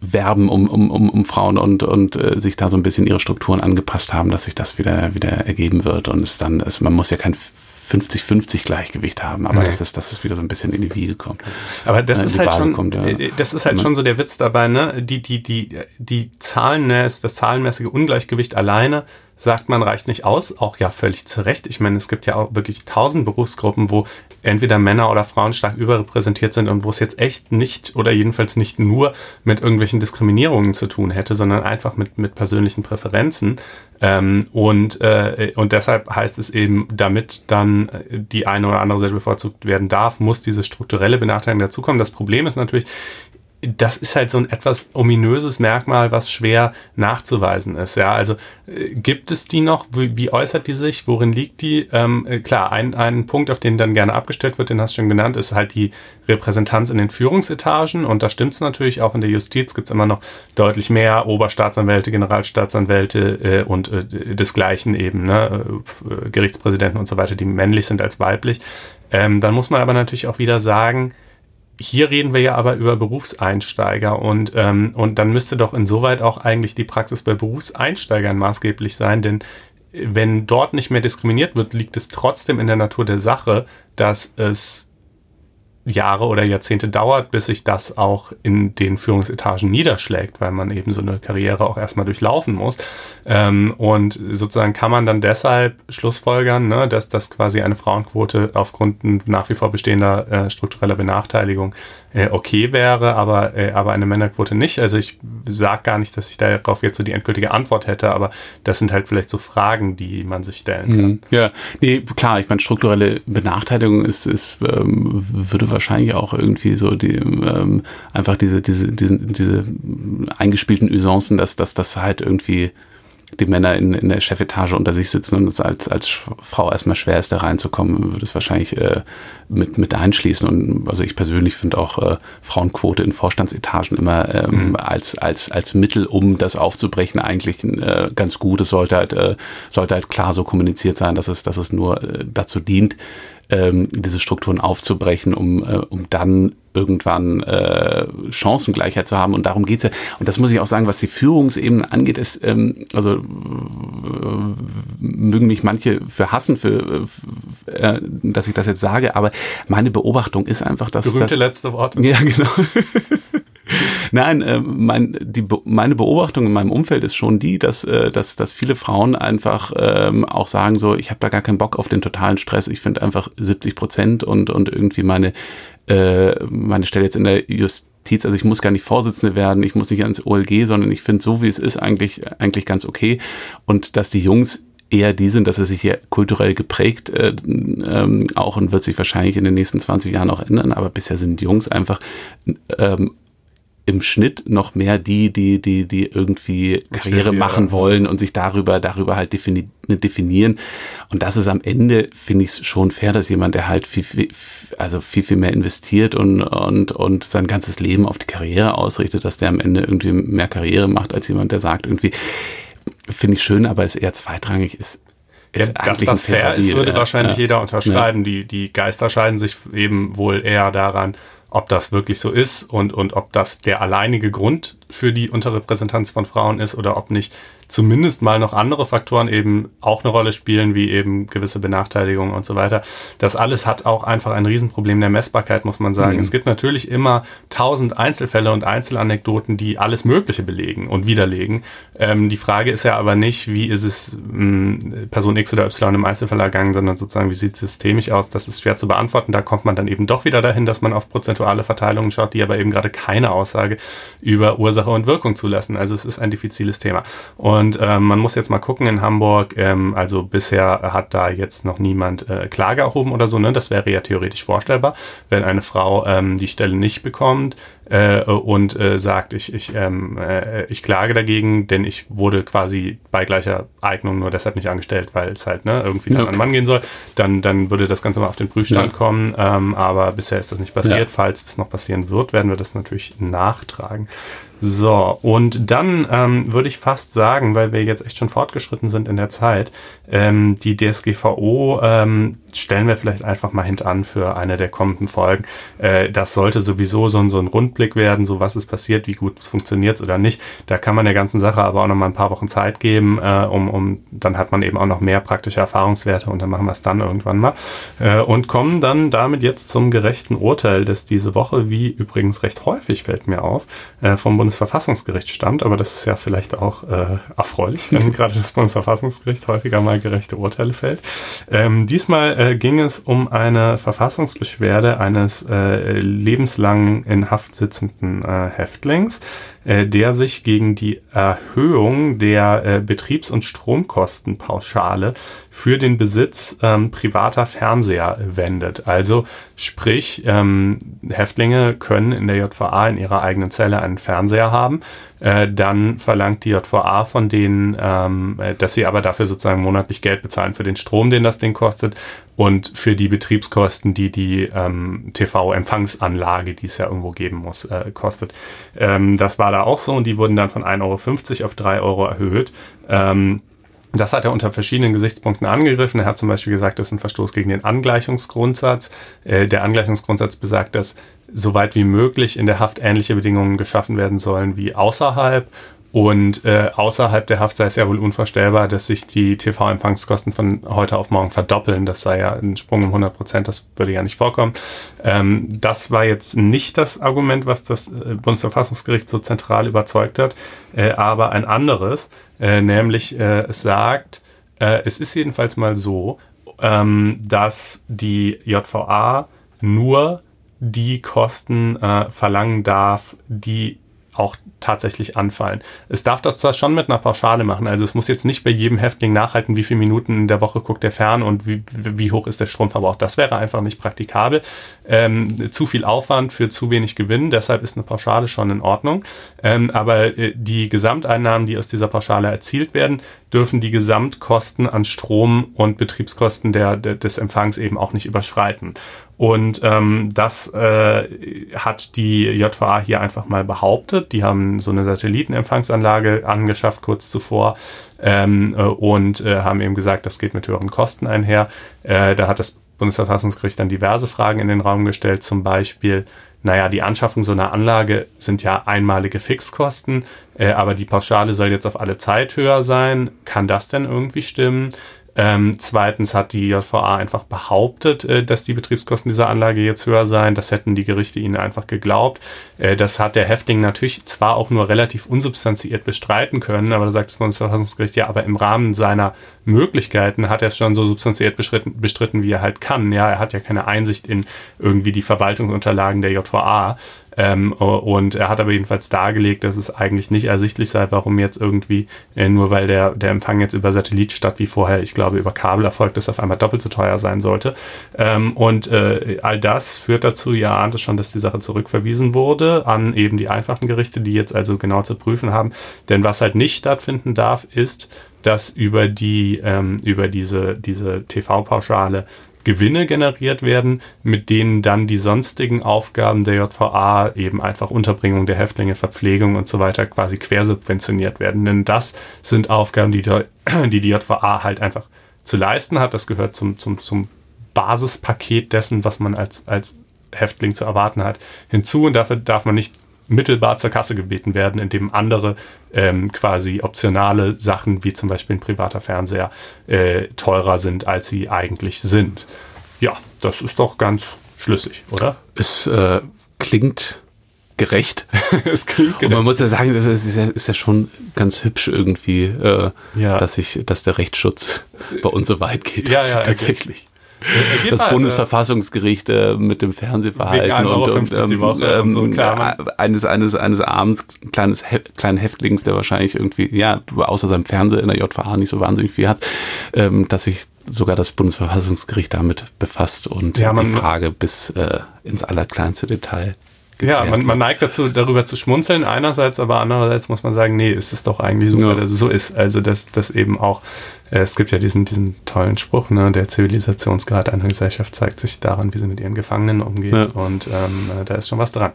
werben um, um, um, um Frauen und, und äh, sich da so ein bisschen ihre Strukturen angepasst haben, dass sich das wieder, wieder ergeben wird und es dann, ist, man muss ja kein 50-50 Gleichgewicht haben, aber nee. das ist, das ist wieder so ein bisschen in die Wiege kommt. Aber das ist halt schon, kommt, ja. Äh, das ist halt schon so der Witz dabei, ne? Die, die, die, die Zahlen, das zahlenmäßige Ungleichgewicht alleine sagt man, reicht nicht aus. Auch ja völlig zu Recht. Ich meine, es gibt ja auch wirklich tausend Berufsgruppen, wo entweder Männer oder Frauen stark überrepräsentiert sind und wo es jetzt echt nicht oder jedenfalls nicht nur mit irgendwelchen Diskriminierungen zu tun hätte, sondern einfach mit, mit persönlichen Präferenzen. Ähm, und, äh, und deshalb heißt es eben, damit dann die eine oder andere Seite bevorzugt werden darf, muss diese strukturelle Benachteiligung dazukommen. Das Problem ist natürlich, das ist halt so ein etwas ominöses Merkmal, was schwer nachzuweisen ist. Ja, also äh, gibt es die noch? Wie, wie, äußert die sich? Worin liegt die? Ähm, äh, klar, ein, ein Punkt, auf den dann gerne abgestellt wird, den hast du schon genannt, ist halt die Repräsentanz in den Führungsetagen. Und da stimmt es natürlich auch in der Justiz gibt es immer noch deutlich mehr Oberstaatsanwälte, Generalstaatsanwälte äh, und äh, desgleichen eben, ne? Äh, Gerichtspräsidenten und so weiter, die männlich sind als weiblich. Ähm, dann muss man aber natürlich auch wieder sagen, hier reden wir ja aber über Berufseinsteiger und, ähm, und dann müsste doch insoweit auch eigentlich die Praxis bei Berufseinsteigern maßgeblich sein, denn wenn dort nicht mehr diskriminiert wird, liegt es trotzdem in der Natur der Sache, dass es Jahre oder Jahrzehnte dauert, bis sich das auch in den Führungsetagen niederschlägt, weil man eben so eine Karriere auch erstmal durchlaufen muss. Ähm, und sozusagen kann man dann deshalb schlussfolgern, ne, dass das quasi eine Frauenquote aufgrund nach wie vor bestehender äh, struktureller Benachteiligung äh, okay wäre, aber, äh, aber eine Männerquote nicht. Also ich sage gar nicht, dass ich darauf jetzt so die endgültige Antwort hätte, aber das sind halt vielleicht so Fragen, die man sich stellen kann. Mhm. Ja, nee, klar, ich meine, strukturelle Benachteiligung ist, ist ähm, würde wahrscheinlich auch irgendwie so die ähm, einfach diese, diese, diese, diese eingespielten Usancen, dass, dass das halt irgendwie die Männer in, in der Chefetage unter sich sitzen und es als, als Frau erstmal schwer ist, da reinzukommen, würde es wahrscheinlich äh, mit, mit einschließen. Und also ich persönlich finde auch äh, Frauenquote in Vorstandsetagen immer ähm, mhm. als, als, als Mittel, um das aufzubrechen, eigentlich äh, ganz gut. Es sollte halt, äh, sollte halt klar so kommuniziert sein, dass es, dass es nur äh, dazu dient, ähm, diese Strukturen aufzubrechen, um, äh, um dann irgendwann äh, Chancengleichheit zu haben. Und darum geht's ja. Und das muss ich auch sagen, was die Führungsebene angeht, ist, ähm, also äh, mögen mich manche für hassen, für, äh, dass ich das jetzt sage, aber meine Beobachtung ist einfach, dass. Berühmte das, letzte Worte. Ja, genau. *laughs* Nein, äh, mein, die, meine Beobachtung in meinem Umfeld ist schon die, dass, äh, dass, dass viele Frauen einfach ähm, auch sagen so, ich habe da gar keinen Bock auf den totalen Stress. Ich finde einfach 70 Prozent und, und irgendwie meine, äh, meine Stelle jetzt in der Justiz, also ich muss gar nicht Vorsitzende werden, ich muss nicht ans OLG, sondern ich finde so, wie es ist, eigentlich, eigentlich ganz okay. Und dass die Jungs eher die sind, dass er sich hier kulturell geprägt äh, ähm, auch und wird sich wahrscheinlich in den nächsten 20 Jahren auch ändern, aber bisher sind Jungs einfach ähm, im Schnitt noch mehr die, die, die, die irgendwie Karriere machen wollen und sich darüber, darüber halt defini definieren. Und das ist am Ende, finde ich es schon fair, dass jemand, der halt viel, viel, also viel, viel mehr investiert und, und, und sein ganzes Leben auf die Karriere ausrichtet, dass der am Ende irgendwie mehr Karriere macht, als jemand, der sagt irgendwie, finde ich schön, aber ist eher zweitrangig, ist ja, dass das fair ist, würde wahrscheinlich ja, jeder unterschreiben. Ja. Die, die Geister scheiden sich eben wohl eher daran, ob das wirklich so ist und, und ob das der alleinige Grund für die Unterrepräsentanz von Frauen ist oder ob nicht zumindest mal noch andere Faktoren eben auch eine Rolle spielen, wie eben gewisse Benachteiligungen und so weiter. Das alles hat auch einfach ein Riesenproblem der Messbarkeit, muss man sagen. Mhm. Es gibt natürlich immer tausend Einzelfälle und Einzelanekdoten, die alles Mögliche belegen und widerlegen. Ähm, die Frage ist ja aber nicht, wie ist es mh, hm, Person X oder Y im Einzelfall ergangen, sondern sozusagen, wie sieht es systemisch aus? Das ist schwer zu beantworten. Da kommt man dann eben doch wieder dahin, dass man auf prozentuale Verteilungen schaut, die aber eben gerade keine Aussage über Ursache und Wirkung zulassen. Also es ist ein diffiziles Thema. Und und ähm, man muss jetzt mal gucken in Hamburg, ähm, also bisher hat da jetzt noch niemand äh, Klage erhoben oder so, ne? Das wäre ja theoretisch vorstellbar, wenn eine Frau ähm, die Stelle nicht bekommt äh, und äh, sagt, ich, ich, ähm, äh, ich klage dagegen, denn ich wurde quasi bei gleicher Eignung nur deshalb nicht angestellt, weil es halt ne, irgendwie ja. an einen Mann gehen soll, dann, dann würde das Ganze mal auf den Prüfstand ja. kommen. Ähm, aber bisher ist das nicht passiert. Ja. Falls das noch passieren wird, werden wir das natürlich nachtragen. So, und dann ähm, würde ich fast sagen, weil wir jetzt echt schon fortgeschritten sind in der Zeit, ähm, die DSGVO ähm, stellen wir vielleicht einfach mal hintan für eine der kommenden Folgen. Äh, das sollte sowieso so ein, so ein Rundblick werden, so was ist passiert, wie gut funktioniert oder nicht. Da kann man der ganzen Sache aber auch noch mal ein paar Wochen Zeit geben, äh, um, um dann hat man eben auch noch mehr praktische Erfahrungswerte und dann machen wir es dann irgendwann mal. Äh, und kommen dann damit jetzt zum gerechten Urteil, das diese Woche, wie übrigens recht häufig fällt mir auf, äh, vom Bundesverfassungsgericht stammt. Aber das ist ja vielleicht auch äh, erfreulich, wenn *laughs* gerade das Bundesverfassungsgericht häufiger mal gerechte Urteile fällt. Ähm, diesmal äh, ging es um eine Verfassungsbeschwerde eines äh, lebenslang in Haft sitzenden äh, Häftlings, äh, der sich gegen die Erhöhung der äh, Betriebs- und Stromkostenpauschale für den Besitz ähm, privater Fernseher wendet. Also sprich, ähm, Häftlinge können in der JVA in ihrer eigenen Zelle einen Fernseher haben. Äh, dann verlangt die JVA von denen, ähm, äh, dass sie aber dafür sozusagen monatlich Geld bezahlen für den Strom, den das Ding kostet und für die Betriebskosten, die die ähm, TV-Empfangsanlage, die es ja irgendwo geben muss, äh, kostet. Ähm, das war da auch so und die wurden dann von 1,50 Euro auf 3 Euro erhöht. Ähm, das hat er unter verschiedenen Gesichtspunkten angegriffen. Er hat zum Beispiel gesagt, das ist ein Verstoß gegen den Angleichungsgrundsatz. Äh, der Angleichungsgrundsatz besagt, dass soweit wie möglich in der Haft ähnliche Bedingungen geschaffen werden sollen wie außerhalb. Und äh, außerhalb der Haft sei es ja wohl unvorstellbar, dass sich die TV-Empfangskosten von heute auf morgen verdoppeln. Das sei ja ein Sprung um 100 Prozent, das würde ja nicht vorkommen. Ähm, das war jetzt nicht das Argument, was das äh, Bundesverfassungsgericht so zentral überzeugt hat, äh, aber ein anderes, äh, nämlich äh, es sagt, äh, es ist jedenfalls mal so, ähm, dass die JVA nur die Kosten äh, verlangen darf, die auch tatsächlich anfallen. Es darf das zwar schon mit einer Pauschale machen, also es muss jetzt nicht bei jedem Häftling nachhalten, wie viele Minuten in der Woche guckt er fern und wie, wie hoch ist der Stromverbrauch. Das wäre einfach nicht praktikabel. Ähm, zu viel Aufwand für zu wenig Gewinn, deshalb ist eine Pauschale schon in Ordnung. Ähm, aber äh, die Gesamteinnahmen, die aus dieser Pauschale erzielt werden, dürfen die Gesamtkosten an Strom und Betriebskosten der, der des Empfangs eben auch nicht überschreiten. Und ähm, das äh, hat die JVA hier einfach mal behauptet. Die haben so eine Satellitenempfangsanlage angeschafft kurz zuvor ähm, äh, und äh, haben eben gesagt, das geht mit höheren Kosten einher. Äh, da hat das Bundesverfassungsgericht dann diverse Fragen in den Raum gestellt, zum Beispiel, naja, die Anschaffung so einer Anlage sind ja einmalige Fixkosten, äh, aber die Pauschale soll jetzt auf alle Zeit höher sein. Kann das denn irgendwie stimmen? Ähm, zweitens hat die JVA einfach behauptet, äh, dass die Betriebskosten dieser Anlage jetzt höher seien. Das hätten die Gerichte ihnen einfach geglaubt. Äh, das hat der Häftling natürlich zwar auch nur relativ unsubstanziiert bestreiten können, aber da sagt das Bundesverfassungsgericht, ja, aber im Rahmen seiner Möglichkeiten hat er es schon so substanziiert bestritten, bestritten, wie er halt kann. Ja, er hat ja keine Einsicht in irgendwie die Verwaltungsunterlagen der JVA. Ähm, und er hat aber jedenfalls dargelegt, dass es eigentlich nicht ersichtlich sei, warum jetzt irgendwie, äh, nur weil der, der Empfang jetzt über Satellit statt wie vorher, ich glaube, über Kabel erfolgt ist, auf einmal doppelt so teuer sein sollte. Ähm, und äh, all das führt dazu, ja, ahnte schon, dass die Sache zurückverwiesen wurde an eben die einfachen Gerichte, die jetzt also genau zu prüfen haben. Denn was halt nicht stattfinden darf, ist, dass über die, ähm, über diese, diese TV-Pauschale Gewinne generiert werden, mit denen dann die sonstigen Aufgaben der JVA, eben einfach Unterbringung der Häftlinge, Verpflegung und so weiter, quasi quersubventioniert werden. Denn das sind Aufgaben, die *clears throat* die, die JVA halt einfach zu leisten hat. Das gehört zum, zum, zum Basispaket dessen, was man als, als Häftling zu erwarten hat, hinzu. Und dafür darf man nicht mittelbar zur Kasse gebeten werden, indem andere ähm, quasi optionale Sachen wie zum Beispiel ein privater Fernseher äh, teurer sind, als sie eigentlich sind. Ja, das ist doch ganz schlüssig, oder? Es äh, klingt gerecht. *laughs* es klingt gerecht. Und man muss ja sagen, das ist ja, ist ja schon ganz hübsch irgendwie, äh, ja. dass ich, dass der Rechtsschutz bei uns so weit geht. Ja, ja, tatsächlich. Das mal, Bundesverfassungsgericht äh, mit dem Fernsehverhalten und, und, ähm, und so, klar, eines, eines, eines Abends kleines kleinen Häftlings, der wahrscheinlich irgendwie, ja, außer seinem Fernseher in der JVA nicht so wahnsinnig viel hat, ähm, dass sich sogar das Bundesverfassungsgericht damit befasst und ja, die Frage bis äh, ins allerkleinste Detail ja, man, man, neigt dazu, darüber zu schmunzeln einerseits, aber andererseits muss man sagen, nee, es ist doch eigentlich so, ja. dass es so ist. Also, dass, dass eben auch es gibt ja diesen, diesen tollen Spruch, ne, der Zivilisationsgrad einer Gesellschaft zeigt sich daran, wie sie mit ihren Gefangenen umgeht. Ja. Und ähm, äh, da ist schon was dran.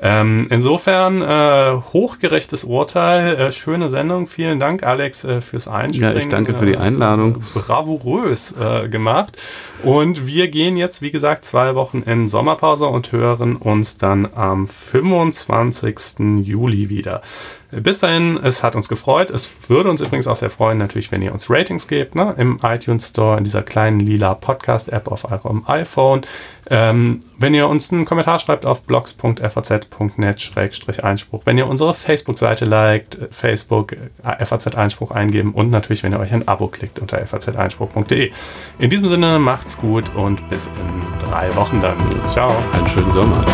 Ähm, insofern äh, hochgerechtes Urteil, äh, schöne Sendung. Vielen Dank, Alex, äh, fürs Einspringen. Ja, ich danke für die äh, Einladung. bravourös gemacht. Und wir gehen jetzt, wie gesagt, zwei Wochen in Sommerpause und hören uns dann am 25. Juli wieder. Bis dahin, es hat uns gefreut. Es würde uns übrigens auch sehr freuen, natürlich, wenn ihr uns Ratings gebt, ne? im iTunes Store, in dieser kleinen lila Podcast-App auf eurem iPhone. Ähm, wenn ihr uns einen Kommentar schreibt auf blogs.faz.net-einspruch, wenn ihr unsere Facebook-Seite liked, Facebook äh, FAZ Einspruch eingeben und natürlich, wenn ihr euch ein Abo klickt unter faz-einspruch.de. In diesem Sinne, macht's gut und bis in drei Wochen dann. Ciao. Einen schönen Sommer.